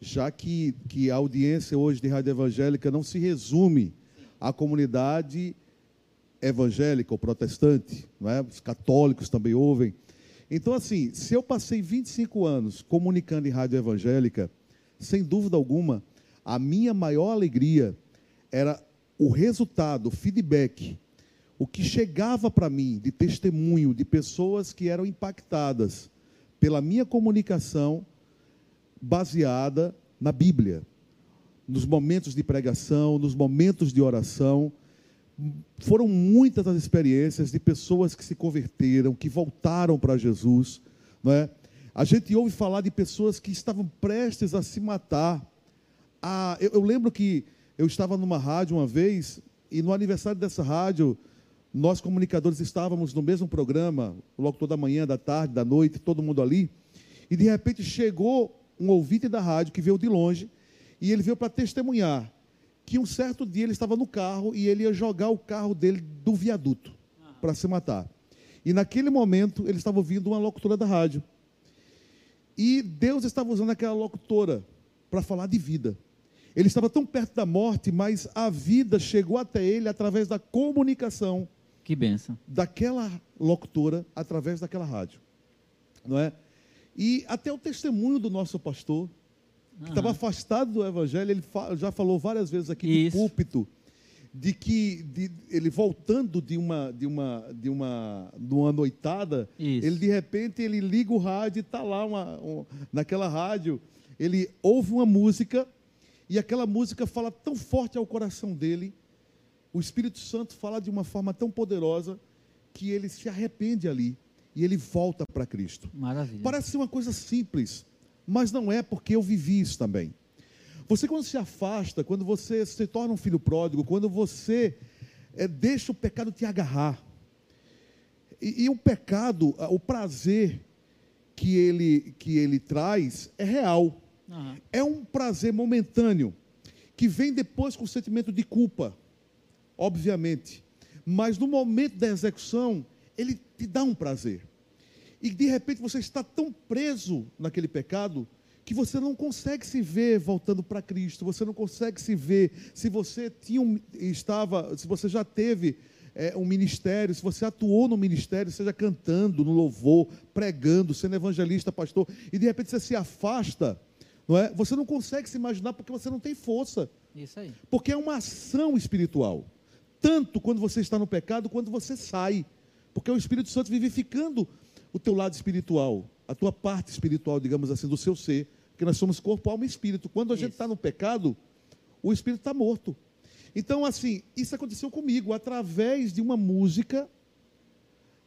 já que, que a audiência hoje de rádio evangélica não se resume à comunidade evangélica ou protestante, não é? os católicos também ouvem. Então, assim, se eu passei 25 anos comunicando em rádio evangélica, sem dúvida alguma, a minha maior alegria era o resultado, o feedback, o que chegava para mim de testemunho de pessoas que eram impactadas pela minha comunicação baseada na Bíblia, nos momentos de pregação, nos momentos de oração. Foram muitas as experiências de pessoas que se converteram, que voltaram para Jesus. Não é? A gente ouve falar de pessoas que estavam prestes a se matar. Ah, eu, eu lembro que eu estava numa rádio uma vez, e no aniversário dessa rádio, nós comunicadores estávamos no mesmo programa, logo toda manhã, da tarde, da noite, todo mundo ali, e de repente chegou um ouvinte da rádio que veio de longe, e ele veio para testemunhar que um certo dia ele estava no carro e ele ia jogar o carro dele do viaduto para se matar. E naquele momento ele estava ouvindo uma locutora da rádio. E Deus estava usando aquela locutora para falar de vida. Ele estava tão perto da morte, mas a vida chegou até ele através da comunicação Que benção. daquela locutora através daquela rádio, não é? E até o testemunho do nosso pastor, que estava afastado do evangelho, ele já falou várias vezes aqui Isso. no púlpito, de que de- ele voltando de uma de uma de uma de uma noitada, Isso. ele de repente ele liga o rádio e está lá uma, um- naquela rádio, ele ouve uma música e aquela música fala tão forte ao coração dele, o Espírito Santo fala de uma forma tão poderosa que ele se arrepende ali e ele volta para Cristo. Maravilha. Parece ser uma coisa simples, mas não é porque eu vivi isso também. Você, quando se afasta, quando você se torna um filho pródigo, quando você eh, deixa o pecado te agarrar, e, e o pecado, o prazer que ele, que ele traz é real. É um prazer momentâneo, que vem depois com o sentimento de culpa, obviamente. Mas no momento da execução, ele te dá um prazer. E de repente você está tão preso naquele pecado que você não consegue se ver voltando para Cristo, você não consegue se ver se você tinha um, estava, se você já teve é, um ministério, se você atuou no ministério, seja cantando, no louvor, pregando, sendo evangelista, pastor, e de repente você se afasta, não é? Você não consegue se imaginar porque você não tem força, Isso aí. porque é uma ação espiritual, tanto quando você está no pecado quanto você sai, porque é o Espírito Santo vivificando o teu lado espiritual, a tua parte espiritual, digamos assim, do seu ser, porque nós somos corpo, alma e espírito. Quando a gente Isso. está no pecado, o espírito está morto. Então, assim, isso aconteceu comigo, através de uma música,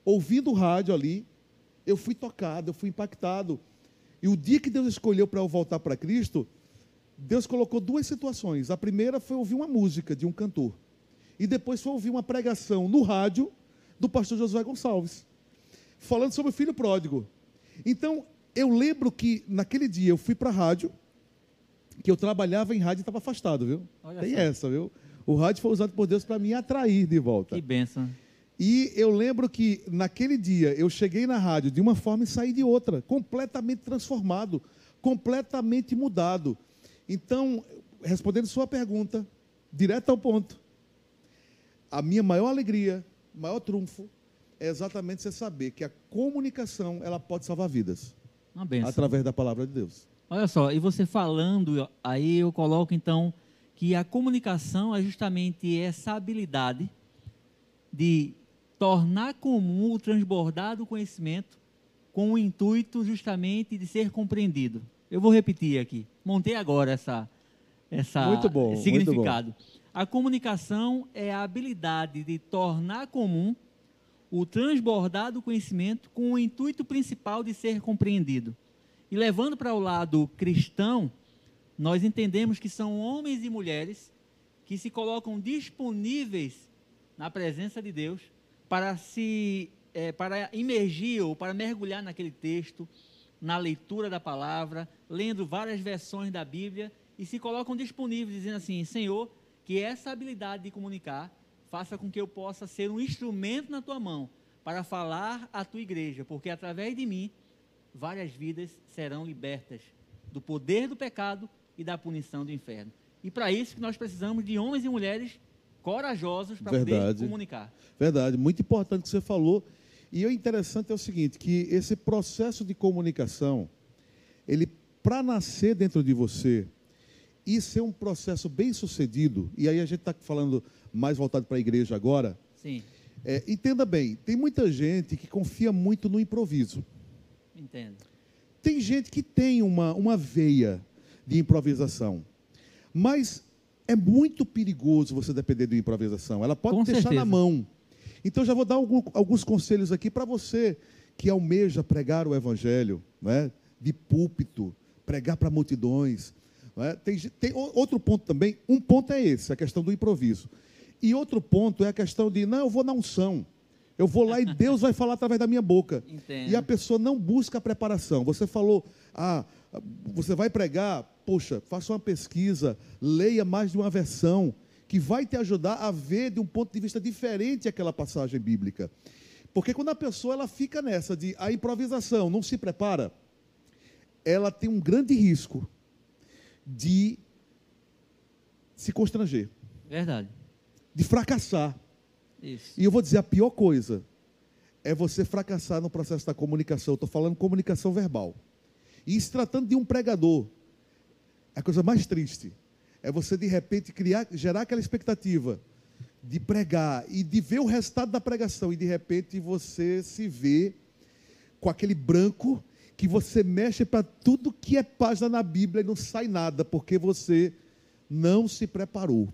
ouvindo o rádio ali, eu fui tocado, eu fui impactado. E o dia que Deus escolheu para eu voltar para Cristo, Deus colocou duas situações. A primeira foi ouvir uma música de um cantor. E depois foi ouvir uma pregação no rádio do pastor Josué Gonçalves, falando sobre o filho pródigo. Então, eu lembro que naquele dia eu fui para a rádio, que eu trabalhava em rádio e estava afastado, viu? Olha Tem só. essa, viu? O rádio foi usado por Deus para me atrair de volta. Que benção. E eu lembro que naquele dia eu cheguei na rádio de uma forma e saí de outra, completamente transformado, completamente mudado. Então, respondendo sua pergunta, direto ao ponto, a minha maior alegria, maior trunfo, é exatamente você saber que a comunicação ela pode salvar vidas Uma benção. através da palavra de Deus. Olha só, e você falando, aí eu coloco então que a comunicação é justamente essa habilidade de tornar comum o transbordar do conhecimento com o intuito justamente de ser compreendido. Eu vou repetir aqui. Montei agora essa, essa muito bom, significado. Muito bom. A comunicação é a habilidade de tornar comum o transbordar do conhecimento com o intuito principal de ser compreendido. E levando para o lado cristão, nós entendemos que são homens e mulheres que se colocam disponíveis na presença de Deus para se é, para imergir ou para mergulhar naquele texto, na leitura da palavra, lendo várias versões da Bíblia e se colocam disponíveis dizendo assim: Senhor, que essa habilidade de comunicar faça com que eu possa ser um instrumento na tua mão para falar à tua igreja, porque através de mim várias vidas serão libertas do poder do pecado e da punição do inferno. E para isso que nós precisamos de homens e mulheres corajosos para poder comunicar. Verdade, muito importante o que você falou. E o interessante é o seguinte, que esse processo de comunicação, ele para nascer dentro de você e ser um processo bem sucedido, e aí a gente está falando mais voltado para a igreja agora. Sim. É, entenda bem, tem muita gente que confia muito no improviso. Entendo. Tem gente que tem uma, uma veia de improvisação, mas é muito perigoso você depender de improvisação. Ela pode Com deixar certeza. na mão. Então já vou dar alguns conselhos aqui para você que almeja pregar o evangelho, né? de púlpito, pregar para multidões. É? Tem, tem outro ponto também, um ponto é esse, a questão do improviso. E outro ponto é a questão de, não, eu vou na unção. Eu vou lá e Deus vai falar através da minha boca. Entendo. E a pessoa não busca a preparação. Você falou, ah, você vai pregar, poxa, faça uma pesquisa, leia mais de uma versão, que vai te ajudar a ver de um ponto de vista diferente aquela passagem bíblica. Porque quando a pessoa ela fica nessa de a improvisação, não se prepara, ela tem um grande risco de se constranger. Verdade. De fracassar. Isso. E eu vou dizer a pior coisa é você fracassar no processo da comunicação. Estou falando comunicação verbal. E se tratando de um pregador, a coisa mais triste é você de repente criar, gerar aquela expectativa de pregar e de ver o resultado da pregação e de repente você se vê com aquele branco que você mexe para tudo que é página na Bíblia e não sai nada porque você não se preparou.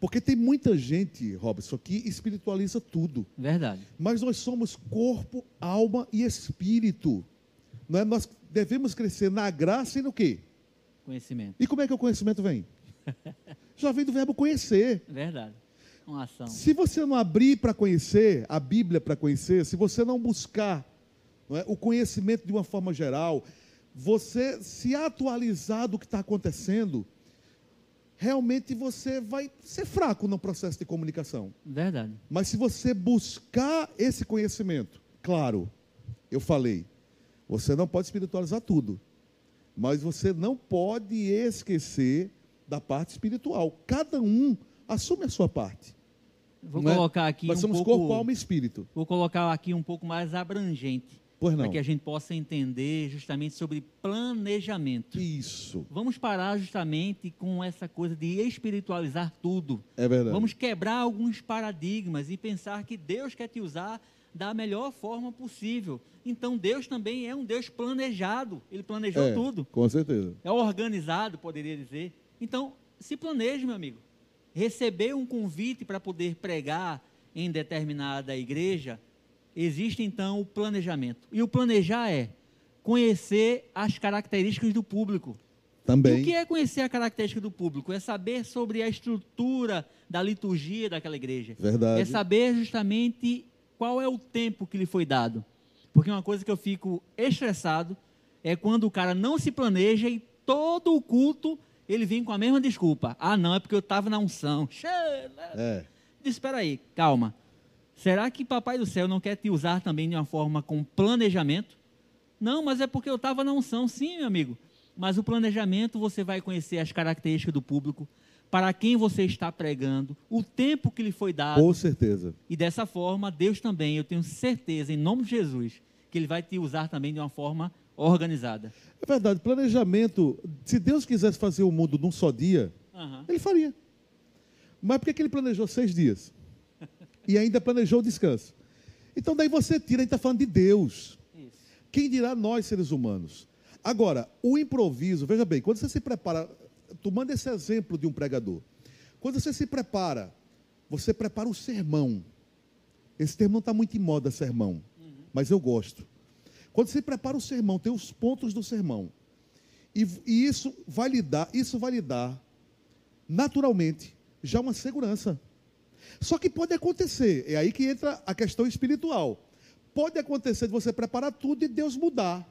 Porque tem muita gente, Robson, que espiritualiza tudo. Verdade. Mas nós somos corpo, alma e espírito. Não é? Nós devemos crescer na graça e no quê? Conhecimento. E como é que o conhecimento vem? Já vem do verbo conhecer. Verdade. Uma ação. Se você não abrir para conhecer, a Bíblia para conhecer, se você não buscar não é, o conhecimento de uma forma geral, você se atualizar do que está acontecendo, realmente você vai ser fraco no processo de comunicação. Verdade. Mas se você buscar esse conhecimento, claro, eu falei, você não pode espiritualizar tudo, mas você não pode esquecer da parte espiritual. Cada um assume a sua parte. Vou Não é? colocar aqui Nós um somos pouco, corpo, alma e espírito. Vou colocar aqui um pouco mais abrangente. Para que a gente possa entender justamente sobre planejamento. Isso. Vamos parar justamente com essa coisa de espiritualizar tudo. É verdade. Vamos quebrar alguns paradigmas e pensar que Deus quer te usar da melhor forma possível. Então Deus também é um Deus planejado. Ele planejou é, tudo. Com certeza. É organizado, poderia dizer. Então, se planeje, meu amigo. Receber um convite para poder pregar em determinada igreja, existe então o planejamento. E o planejar é conhecer as características do público. Também. E o que é conhecer a característica do público? É saber sobre a estrutura da liturgia daquela igreja. Verdade. É saber justamente qual é o tempo que lhe foi dado. Porque uma coisa que eu fico estressado é quando o cara não se planeja e todo o culto ele vem com a mesma desculpa. Ah, não, é porque eu estava na unção. É. Disse, espera aí, calma. Será que Papai do Céu não quer te usar também de uma forma com planejamento? Não, mas é porque eu estava na unção. Sim, meu amigo. Mas o planejamento você vai conhecer as características do público, para quem você está pregando, o tempo que lhe foi dado. Com certeza. E dessa forma, Deus também, eu tenho certeza, em nome de Jesus, que Ele vai te usar também de uma forma organizada. É verdade. Planejamento. Se Deus quisesse fazer o mundo num só dia, Aham. Ele faria. Mas por que, que ele planejou seis dias? E ainda planejou o descanso. Então daí você tira, a gente está falando de Deus. Isso. Quem dirá nós, seres humanos? Agora, o improviso, veja bem, quando você se prepara, tomando esse exemplo de um pregador, quando você se prepara, você prepara o sermão. Esse termo não está muito em moda, sermão, mas eu gosto. Quando você prepara o sermão, tem os pontos do sermão. E, e isso vai lhe dar, isso vai lhe dar, naturalmente, já uma segurança. Só que pode acontecer, é aí que entra a questão espiritual. Pode acontecer de você preparar tudo e Deus mudar.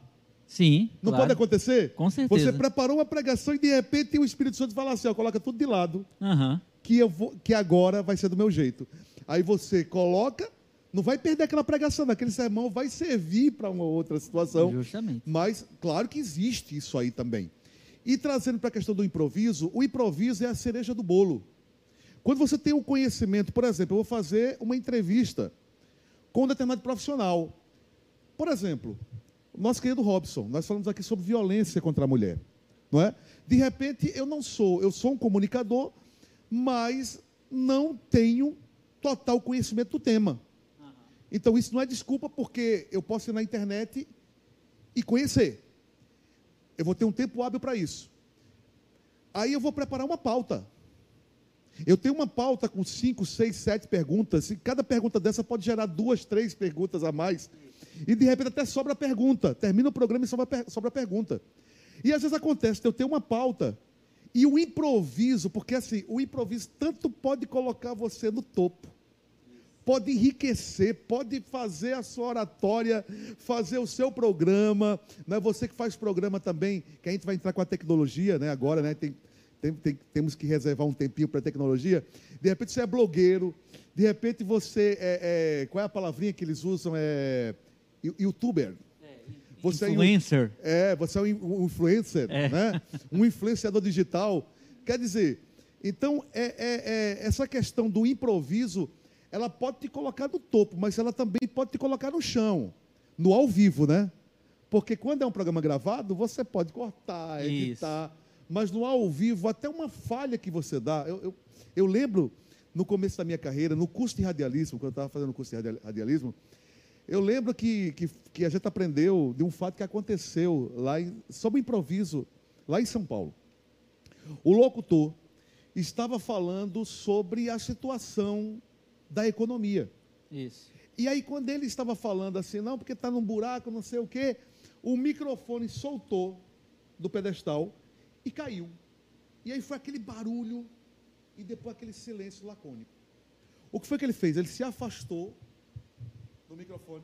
Sim. Não claro. pode acontecer? Com certeza. Você preparou uma pregação e de repente o Espírito Santo fala assim: ó, coloca tudo de lado, Aham. que, eu vou, que agora vai ser do meu jeito. Aí você coloca, não vai perder aquela pregação, aquele sermão vai servir para uma outra situação. Justamente. Mas, claro que existe isso aí também. E trazendo para a questão do improviso, o improviso é a cereja do bolo. Quando você tem o conhecimento, por exemplo, eu vou fazer uma entrevista com um determinado profissional. Por exemplo, o nosso querido Robson, nós falamos aqui sobre violência contra a mulher, não é? De repente, eu não sou, eu sou um comunicador, mas não tenho total conhecimento do tema. Então, isso não é desculpa, porque eu posso ir na internet e conhecer. Eu vou ter um tempo hábil para isso. Aí eu vou preparar uma pauta. Eu tenho uma pauta com cinco, seis, sete perguntas, e cada pergunta dessa pode gerar duas, três perguntas a mais. E de repente até sobra pergunta. Termina o programa e sobra, sobra pergunta. E às vezes acontece eu ter uma pauta e o improviso, porque assim, o improviso tanto pode colocar você no topo, pode enriquecer, pode fazer a sua oratória, fazer o seu programa, né? Você que faz programa também, que a gente vai entrar com a tecnologia, né? Agora, né? Tem, tem- tem- temos que reservar um tempinho para a tecnologia. De repente você é blogueiro, de repente você é, é- qual é a palavrinha que eles usam? É you- youtuber. Você é Influencer. é, você é um in- influencer, É. né? um influenciador digital. Quer dizer, então, é, é- é- essa questão do improviso, ela pode te colocar no topo, mas ela também pode te colocar no chão, no ao vivo, né? Porque quando é um programa gravado, você pode cortar, Isso. Mas no ao vivo, até uma falha que você dá. Eu, eu, eu lembro, no começo da minha carreira, no curso de radialismo, quando eu estava fazendo o curso de radi- radialismo, eu lembro que, que, que a gente aprendeu de um fato que aconteceu lá em, sobre improviso, lá em São Paulo. O locutor estava falando sobre a situação da economia. Isso. E aí, quando ele estava falando assim, não, porque está num buraco, não sei o quê, o microfone soltou do pedestal e caiu. E aí foi aquele barulho e depois aquele silêncio lacônico. O que foi que ele fez? Ele se afastou do microfone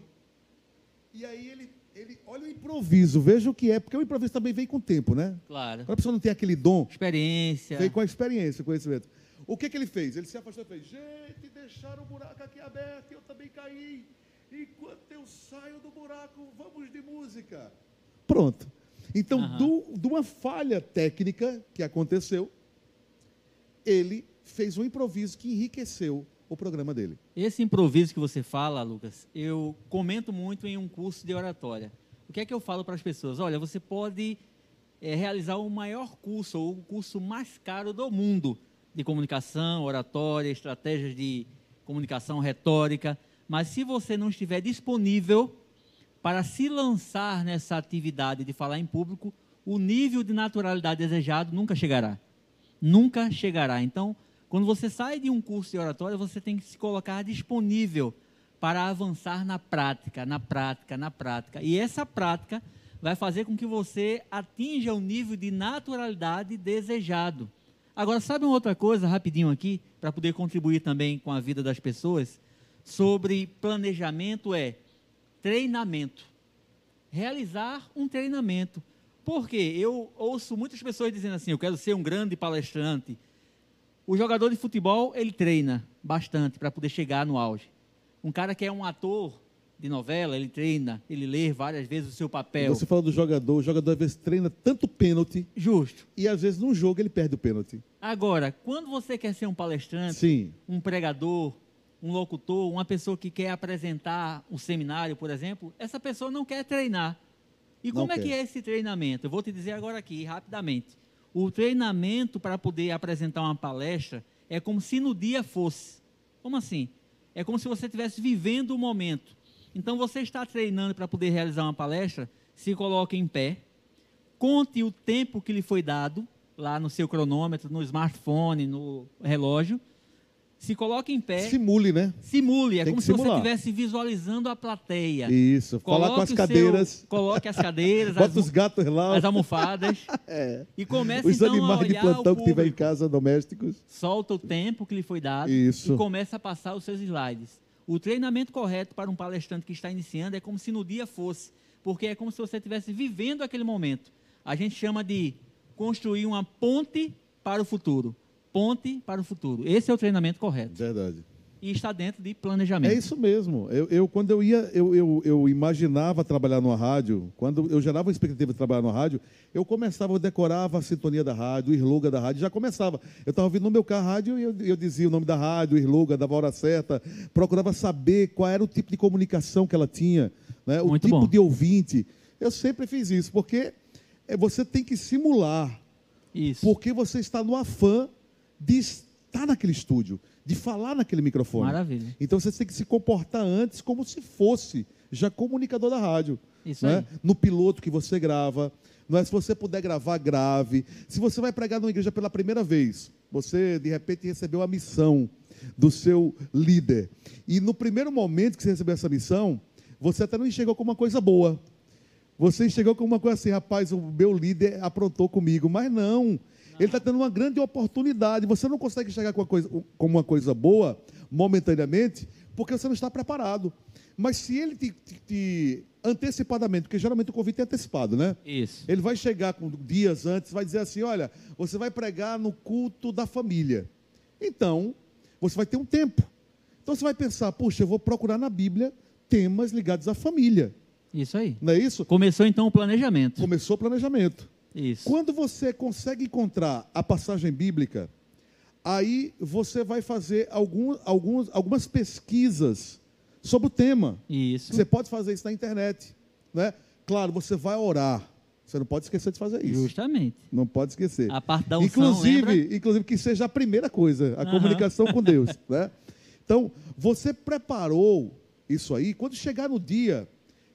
e aí ele, ele olha o improviso, veja o que é, porque o improviso também vem com o tempo, né? Claro. Quando a pessoa não tem aquele dom, Experiência. Veio com a experiência, conhecimento. O que, que ele fez? Ele se afastou e fez: Gente, deixaram o buraco aqui aberto e eu também caí. Enquanto eu saio do buraco, vamos de música. Pronto. Então, do- de uma falha técnica que aconteceu, ele fez um improviso que enriqueceu o programa dele. Esse improviso que você fala, Lucas, eu comento muito em um curso de oratória. O que é que eu falo para as pessoas? Olha, você pode eh, realizar o maior curso, ou o curso mais caro do mundo de comunicação, oratória, estratégias de comunicação, retórica, mas se você não estiver disponível para se lançar nessa atividade de falar em público, o nível de naturalidade desejado nunca chegará. Nunca chegará. Então, quando você sai de um curso de oratória, você tem que se colocar disponível para avançar na prática, na prática, na prática. E essa prática vai fazer com que você atinja o nível de naturalidade desejado. Agora, sabe uma outra coisa, rapidinho aqui, para poder contribuir também com a vida das pessoas? Sobre planejamento é treinamento. Realizar um treinamento. Porque eu ouço muitas pessoas dizendo assim: eu quero ser um grande palestrante. O jogador de futebol, ele treina bastante para poder chegar no auge. Um cara que é um ator de novela, ele treina, ele lê várias vezes o seu papel. Você falou do jogador, o jogador às vezes treina tanto pênalti Justo. e às vezes num jogo ele perde o pênalti. Agora, quando você quer ser um palestrante, Sim. um pregador, um locutor, uma pessoa que quer apresentar um seminário, por exemplo, essa pessoa não quer treinar. E Não como é quer. que é esse treinamento? Eu vou te dizer agora aqui, rapidamente. O treinamento para poder apresentar uma palestra é como se no dia fosse. Como assim? É como se você estivesse vivendo o momento. Então, você está treinando para poder realizar uma palestra, se coloque em pé, conte o tempo que lhe foi dado, lá no seu cronômetro, no smartphone, no relógio, se coloque em pé. Simule, né? Simule, é Tem como se você simular. estivesse visualizando a plateia. Isso, falar com Coloque as o seu- cadeiras, coloque as cadeiras, bota as, os gatos lá, as almofadas é, e comece os então a animais de olhar plantão o que tiver em casa, domésticos. Solta o tempo que lhe foi dado Isso. e começa a passar os seus slides. O treinamento correto para um palestrante que está iniciando é como se no dia fosse, porque é como se você estivesse vivendo aquele momento. A gente chama de construir uma ponte para o futuro. Ponte para o futuro. Esse é o treinamento correto. Verdade. E está dentro de planejamento. É isso mesmo. Eu, eu- quando eu ia, eu, eu, eu imaginava trabalhar numa rádio, quando eu gerava uma expectativa de trabalhar numa rádio, eu começava, eu decorava a sintonia da rádio, o slogan da rádio, já começava. Eu estava ouvindo no meu carro a rádio e eu, eu dizia o nome da rádio, o slogan, dava a hora certa, procurava saber qual era o tipo de comunicação que ela tinha, né, o Muito tipo bom. de ouvinte. Eu sempre fiz isso, porque é, você tem que simular Isso. porque você está no afã de estar naquele estúdio, de falar naquele microfone. Maravilha. Então você tem que se comportar antes como se fosse já comunicador da rádio. Isso né? aí. No piloto que você grava. Não é? Se você puder gravar, grave. Se você vai pregar numa igreja pela primeira vez, você de repente recebeu a missão do seu líder. E no primeiro momento que você recebeu essa missão, você até não enxergou como uma coisa boa. Você chegou com uma coisa assim, rapaz, o meu líder aprontou comigo, mas não. Ele está tendo uma grande oportunidade. Você não consegue chegar com uma coisa, uma coisa boa, momentaneamente, porque você não está preparado. Mas se ele te, te- te antecipadamente, porque geralmente o convite é antecipado, né? Isso. Ele vai chegar com dias antes, vai dizer assim: olha, você vai pregar no culto da família. Então, você vai ter um tempo. Então você vai pensar, puxa, eu vou procurar na Bíblia temas ligados à família. Isso aí. Não é isso? Começou então o planejamento. Começou o planejamento. Isso. Quando você consegue encontrar a passagem bíblica, aí você vai fazer algum, alguns, algumas pesquisas sobre o tema. Isso. Você pode fazer isso na internet. Né? Claro, você vai orar. Você não pode esquecer de fazer isso. Justamente. Não pode esquecer. A parte da unção, lembra? inclusive, inclusive, que seja a primeira coisa, a Aham. comunicação com Deus. Né? Então, você preparou isso aí. Quando chegar no dia,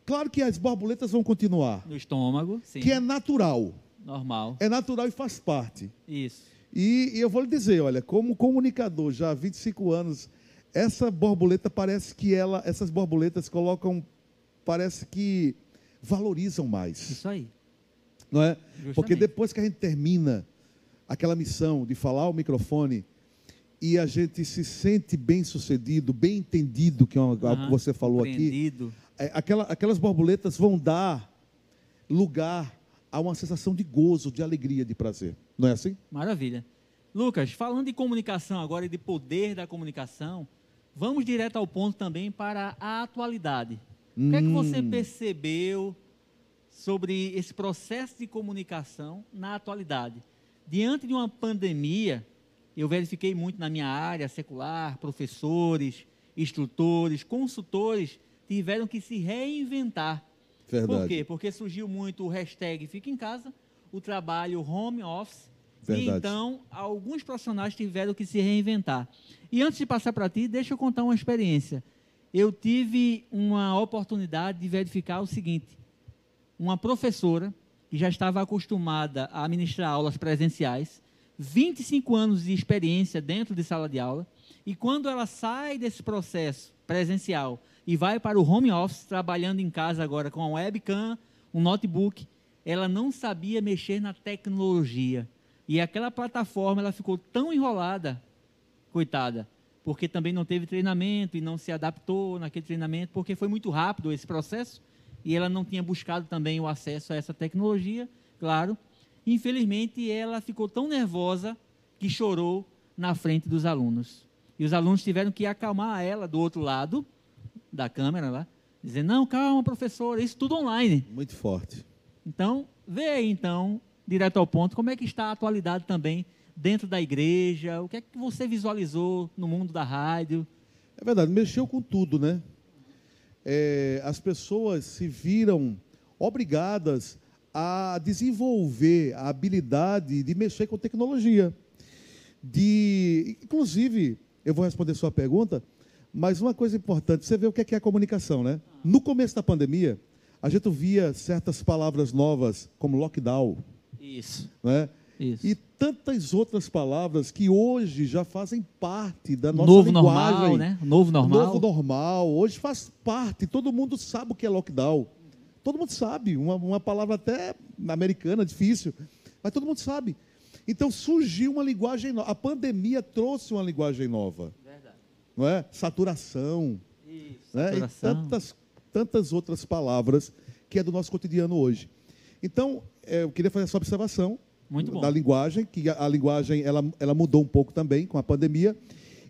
claro que as borboletas vão continuar, No estômago, sim. que é natural. Normal. É natural e faz parte. Isso. E, e eu vou lhe dizer, olha, como comunicador já há 25 anos, essa borboleta parece que ela, essas borboletas colocam, parece que valorizam mais, Isso aí. não é? Justamente. Porque depois que a gente termina aquela missão de falar ao microfone e a gente se sente bem sucedido, bem entendido, que é algo que você falou aqui, é, aquela- aquelas borboletas vão dar lugar a uma sensação de gozo, de alegria, de prazer. Não é assim? Maravilha. Lucas, falando de comunicação agora e de poder da comunicação, vamos direto ao ponto também para a atualidade. O que é que você Hum. percebeu sobre esse processo de comunicação na atualidade? Diante de uma pandemia, eu verifiquei muito na minha área secular, professores, instrutores, consultores tiveram que se reinventar. Verdade. Por quê? Porque surgiu muito o hashtag Fica em Casa, o trabalho home office. E Verdade. então, alguns profissionais tiveram que se reinventar. E antes de passar para ti, deixa eu contar uma experiência. Eu tive uma oportunidade de verificar o seguinte: uma professora que já estava acostumada a ministrar aulas presenciais, 25 anos de experiência dentro de sala de aula, e quando ela sai desse processo presencial e vai para o home office, trabalhando em casa agora com uma webcam, um notebook, ela não sabia mexer na tecnologia. E aquela plataforma ela ficou tão enrolada, coitada, porque também não teve treinamento e não se adaptou naquele treinamento, porque foi muito rápido esse processo e ela não tinha buscado também o acesso a essa tecnologia, claro. Infelizmente, ela ficou tão nervosa que chorou na frente dos alunos. E os alunos tiveram que acalmar ela do outro lado da câmera lá, dizendo: "Não, calma, professora, isso tudo online". Muito forte. Então, vê aí então, direto ao ponto, como é que está a atualidade também dentro da igreja, o que é que você visualizou no mundo da rádio? É verdade, mexeu com tudo, né? É, as pessoas se viram obrigadas a desenvolver a habilidade de mexer com tecnologia. De, inclusive, eu vou responder sua pergunta, mas uma coisa importante, você vê o que é, que é a comunicação, né? No começo da pandemia, a gente via certas palavras novas, como lockdown. Isso. Né? Isso. E tantas outras palavras que hoje já fazem parte da nossa Novo linguagem. normal, né? Novo normal. Novo normal. Hoje faz parte, todo mundo sabe o que é lockdown. Todo mundo sabe, uma, uma palavra até americana, difícil, mas todo mundo sabe. Então surgiu uma linguagem nova. A pandemia trouxe uma linguagem nova. Não é? Saturação. Isso. Né? E Saturação. tantas, tantas outras palavras que é do nosso cotidiano hoje. Então, eh, eu queria fazer essa observação Muito bom. da linguagem, que a, a linguagem ela, ela mudou um pouco também com a pandemia.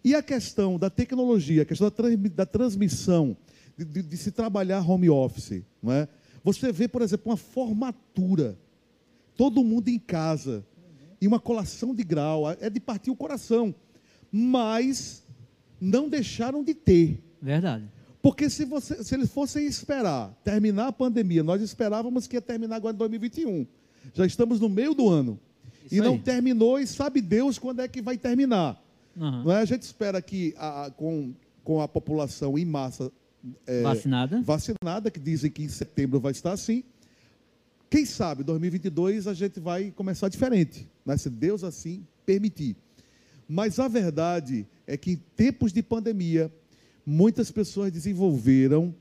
E a questão da tecnologia, a questão da, transmi- da transmissão, de, de- de se trabalhar home office. Não é? Você vê, por exemplo, uma formatura, todo mundo em casa, e uma colação de grau, é de partir o coração. Mas não deixaram de ter. Verdade. Porque se, você, se eles fossem esperar terminar a pandemia, nós esperávamos que ia terminar agora em 2021. Já estamos no meio do ano. Isso e não aí. terminou, e sabe Deus quando é que vai terminar. Aham. Não é? A gente espera que a- a- com, com a população em massa é, Vacinada. vacinada, que dizem que em setembro vai estar assim, quem sabe 2022 a gente vai começar diferente, né? se Deus assim permitir. Mas a verdade é que em tempos de pandemia, muitas pessoas desenvolveram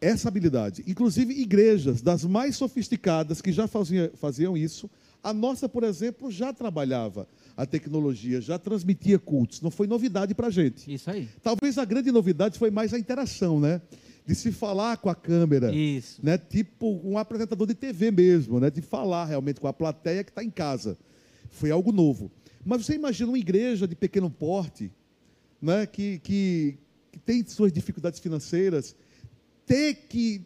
essa habilidade. Inclusive igrejas das mais sofisticadas que já fazia- faziam isso. A nossa, por exemplo, já trabalhava a tecnologia, já transmitia cultos. Não foi novidade para a gente. Isso aí. Talvez a grande novidade foi mais a interação, né? De se falar com a câmera, Isso. né? Tipo um apresentador de TV mesmo, né? De falar realmente com a plateia que está em casa. Foi algo novo. Mas você imagina uma igreja de pequeno porte, né? Que, que, que tem suas dificuldades financeiras, ter que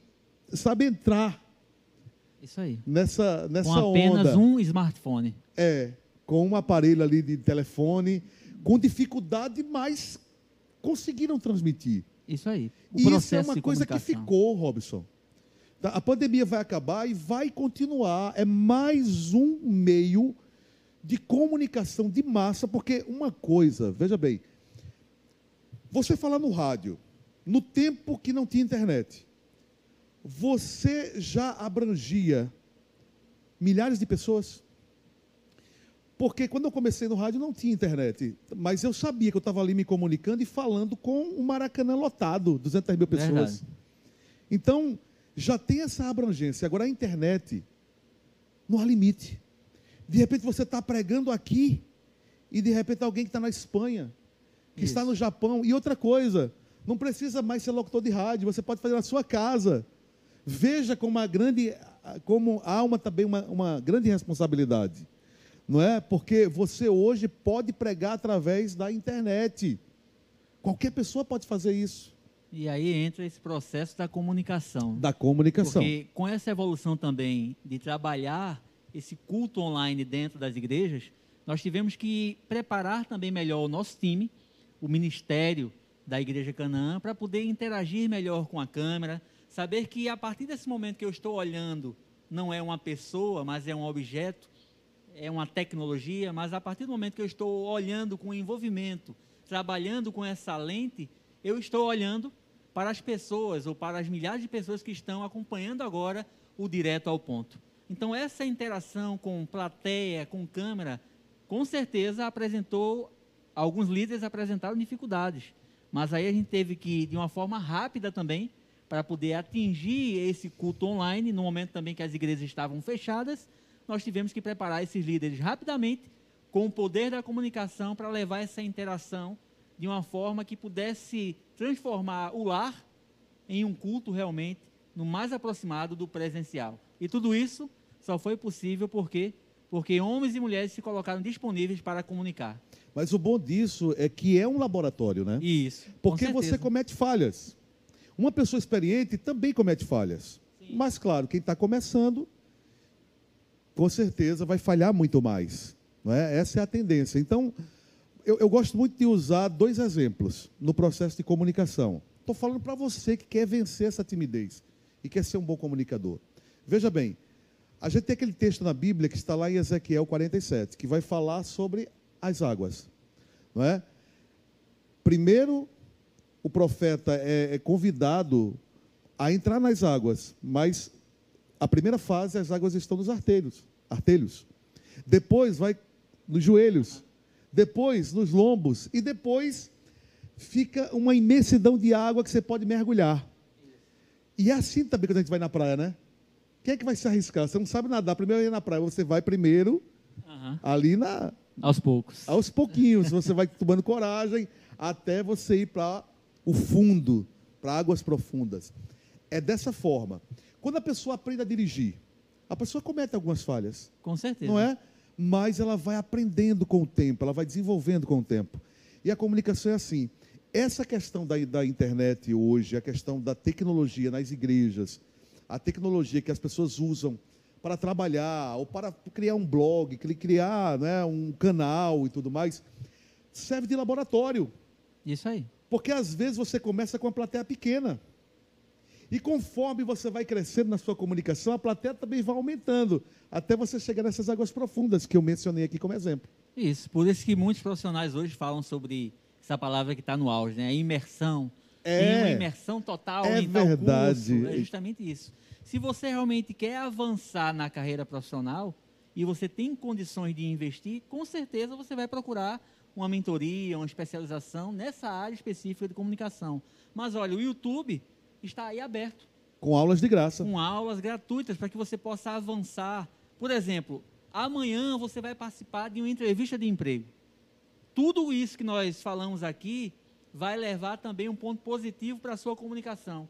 saber entrar Isso aí. nessa nessa Com apenas onda. um smartphone. É, com um aparelho ali de telefone, com dificuldade, mas conseguiram transmitir. Isso aí. O E isso é uma coisa que ficou, Robson. Tá? A pandemia vai acabar e vai continuar. É mais um meio de comunicação de massa, porque uma coisa, veja bem, você falar no rádio, no tempo que não tinha internet, você já abrangia milhares de pessoas? Porque quando eu comecei no rádio não tinha internet, mas eu sabia que eu estava ali me comunicando e falando com o Maracanã lotado, 200 mil pessoas. Verdade. Então, já tem essa abrangência. Agora, a internet, não há limite. De repente você está pregando aqui e de repente alguém que está na Espanha, que está Isso. no Japão. E outra coisa, não precisa mais ser locutor de rádio, você pode fazer na sua casa. Veja como, a grande, como há uma, também uma, uma grande responsabilidade. Não é? Porque você hoje pode pregar através da internet. Qualquer pessoa pode fazer isso. E aí entra esse processo da comunicação. Da comunicação. Porque com essa evolução também de trabalhar esse culto online dentro das igrejas, nós tivemos que preparar também melhor o nosso time, o ministério da Igreja Canaã, para poder interagir melhor com a câmera, saber que a partir desse momento que eu estou olhando, não é uma pessoa, mas é um objeto, é uma tecnologia, mas a partir do momento que eu estou olhando com envolvimento, trabalhando com essa lente, eu estou olhando para as pessoas ou para as milhares de pessoas que estão acompanhando agora o direto ao ponto. Então essa interação com plateia, com câmera, com certeza apresentou alguns líderes apresentaram dificuldades, mas aí a gente teve que de uma forma rápida também para poder atingir esse culto online no momento também que as igrejas estavam fechadas, nós tivemos que preparar esses líderes rapidamente com o poder da comunicação para levar essa interação de uma forma que pudesse transformar o lar em um culto realmente no mais aproximado do presencial. E tudo isso só foi possível porque porque homens e mulheres se colocaram disponíveis para comunicar. Mas o bom disso é que é um laboratório, né? Isso. com Porque você certeza. comete falhas. Uma pessoa experiente também comete falhas. Sim. Mas, claro, quem está começando, com certeza vai falhar muito mais. Não é? Essa é a tendência. Então, eu, eu gosto muito de usar dois exemplos no processo de comunicação. Estou falando para você que quer vencer essa timidez e quer ser um bom comunicador. Veja bem, A gente tem aquele texto na Bíblia que está lá em Ezequiel 47, que vai falar sobre as águas, não é? Primeiro, o profeta é, é convidado a entrar nas águas, mas a primeira fase as águas estão nos artelhos, artelhos. Depois vai nos joelhos, depois nos lombos e depois fica uma imensidão de água que você pode mergulhar. E é assim também quando a gente vai na praia, né? Quem é que vai se arriscar? Você não sabe nadar, primeiro ir na praia, você vai primeiro Aham. ali na Aos poucos. aos pouquinhos, você vai tomando coragem até você ir para o fundo, para águas profundas. É dessa forma. Quando a pessoa aprende a dirigir, a pessoa comete algumas falhas, Com certeza. não é? Mas ela vai aprendendo com o tempo, ela vai desenvolvendo com o tempo. E a comunicação é assim. Essa questão da, da internet hoje, a questão da tecnologia nas igrejas, a tecnologia que as pessoas usam para trabalhar, ou para criar um blog, cri- criar né, um canal e tudo mais, serve de laboratório. Isso aí. Porque às vezes você começa com uma plateia pequena. E conforme você vai crescendo na sua comunicação, a plateia também vai aumentando, até você chegar nessas águas profundas que eu mencionei aqui como exemplo. Isso. Por isso que muitos profissionais hoje falam sobre essa palavra que está no auge, né? A imersão. É. Tem uma imersão total É em tal verdade. curso. É justamente isso. Se você realmente quer avançar na carreira profissional e você tem condições de investir, com certeza você vai procurar uma mentoria, uma especialização nessa área específica de comunicação. Mas olha, o YouTube está aí aberto Com aulas de graça. com aulas gratuitas para que você possa avançar. Por exemplo, amanhã você vai participar de uma entrevista de emprego. Tudo isso que nós falamos aqui vai levar também um ponto positivo para a sua comunicação.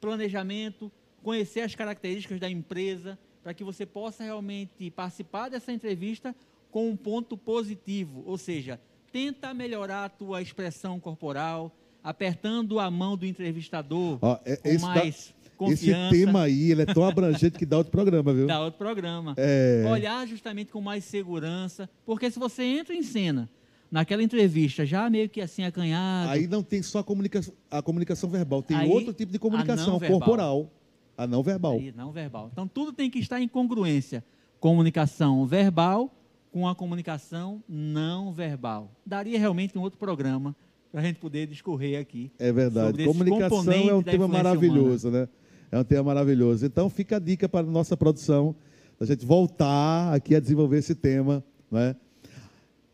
Planejamento, conhecer as características da empresa, para que você possa realmente participar dessa entrevista com um ponto positivo, ou seja, tenta melhorar a tua expressão corporal, apertando a mão do entrevistador Ó, é- com esse dá- mais Esse confiança. tema aí, ele é tão abrangente que dá outro programa, viu? da outro programa. É. Olhar justamente com mais segurança, porque se você entra em cena naquela entrevista já meio que assim acanhado, Aí não tem só a comunicação, a comunicação verbal, tem Aí, outro tipo de a comunicação verbal. corporal, a não verbal. aí, não verbal. Então tudo tem que estar em congruência. Comunicação verbal com a comunicação não verbal. Daria realmente um outro programa para a gente poder discorrer aqui. É verdade. Comunicação é um tema maravilhoso, né? É um tema maravilhoso. Então fica a dica para a nossa produção, da gente voltar aqui a desenvolver esse tema, né?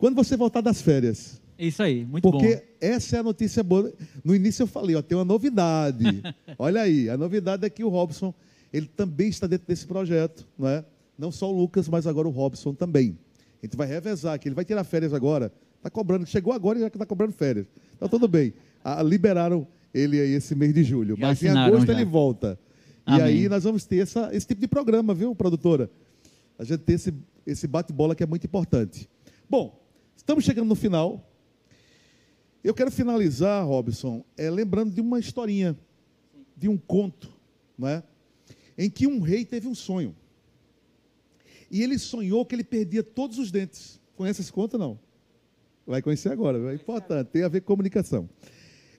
Quando você voltar das férias, Isso aí, muito porque bom. essa é a notícia boa. No início eu falei, ó, tem uma novidade. Olha aí, a novidade é que o Robson, ele também está dentro desse projeto, não é? Não só o Lucas, mas agora o Robson também. A gente vai revezar aqui, ele vai tirar férias agora. Está cobrando, chegou agora e já está cobrando férias. Então tudo bem. Ah, liberaram ele aí esse mês de julho. Já mas em agosto já. ele volta. E Amém. aí nós vamos ter essa, esse tipo de programa, viu, produtora? A gente ter esse, esse bate-bola que é muito importante. Bom, estamos chegando no final. Eu quero finalizar, Robson, é, lembrando de uma historinha, de um conto, não é? em que um rei teve um sonho. E ele sonhou que ele perdia todos os dentes. Conhece esse conto, não? Vai conhecer agora, é importante, tem a ver com comunicação.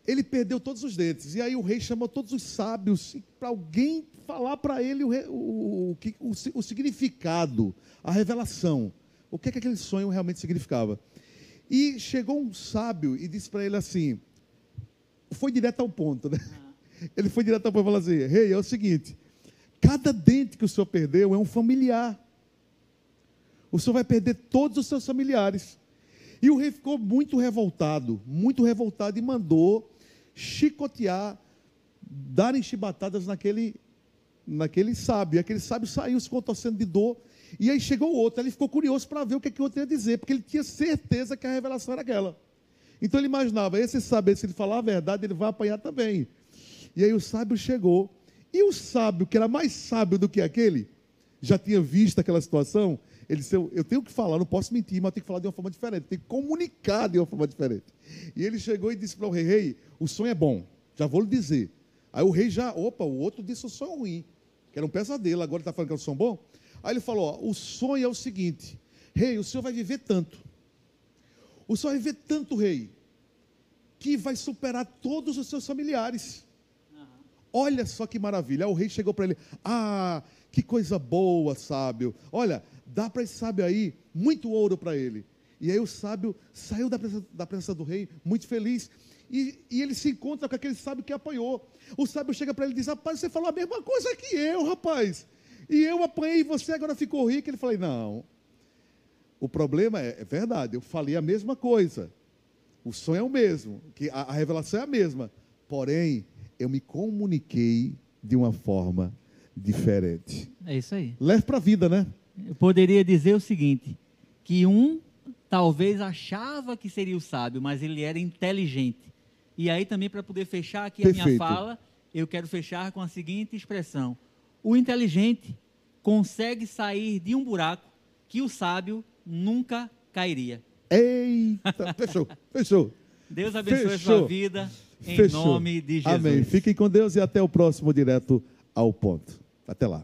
Ele perdeu todos os dentes. E aí o rei chamou todos os sábios para alguém falar para ele o, o, o, o significado, a revelação. O que, é que aquele sonho realmente significava. E chegou um sábio e disse para ele assim: foi direto ao ponto, né? Ele foi direto ao ponto e falou assim: Rei, é o seguinte: cada dente que o senhor perdeu é um familiar. O senhor vai perder todos os seus familiares. E o rei ficou muito revoltado, muito revoltado, e mandou chicotear, darem chibatadas naquele, naquele sábio. E aquele sábio saiu se contorcendo de dor. E aí chegou o outro, ele ficou curioso para ver o que, que o outro ia dizer, porque ele tinha certeza que a revelação era aquela. Então ele imaginava, esse sábio, se ele falar a verdade, ele vai apanhar também. E aí o sábio chegou, e o sábio, que era mais sábio do que aquele, já tinha visto aquela situação, ele disse, eu, eu tenho que falar, não posso mentir, mas eu tenho que falar de uma forma diferente, tenho que comunicar de uma forma diferente. E ele chegou e disse para o rei, rei, o sonho é bom, já vou lhe dizer. Aí o rei já, opa, o outro disse o sonho ruim, que era um pesadelo, agora ele está falando que é um sonho bom? Aí ele falou, ó, o sonho é o seguinte, rei, o senhor vai viver tanto, o senhor vai viver tanto, rei, que vai superar todos os seus familiares. Olha só que maravilha. Aí o rei chegou para ele: Ah, que coisa boa, sábio. Olha, dá para esse sábio aí muito ouro para ele. E aí o sábio saiu da presença, da presença do rei muito feliz. E, e, ele se encontra com aquele sábio que apanhou. O sábio chega para ele e diz: Rapaz, você falou a mesma coisa que eu, rapaz. E eu apanhei e você agora ficou rico. Ele falou: Não. O problema é, é verdade, eu falei a mesma coisa. O sonho é o mesmo, que a, a revelação é a mesma. Porém, eu me comuniquei de uma forma diferente. É isso aí. Leve para a vida, né? Eu poderia dizer o seguinte: que um talvez achava que seria o sábio, mas ele era inteligente. E aí também para poder fechar aqui Perfeito. a minha fala, eu quero fechar com a seguinte expressão: o inteligente consegue sair de um buraco que o sábio nunca cairia. Eita, fechou, fechou. Deus abençoe fechou. a sua vida. Em Fechou. nome de Jesus. Amém. Fiquem com Deus e até o próximo direto ao ponto. Até lá.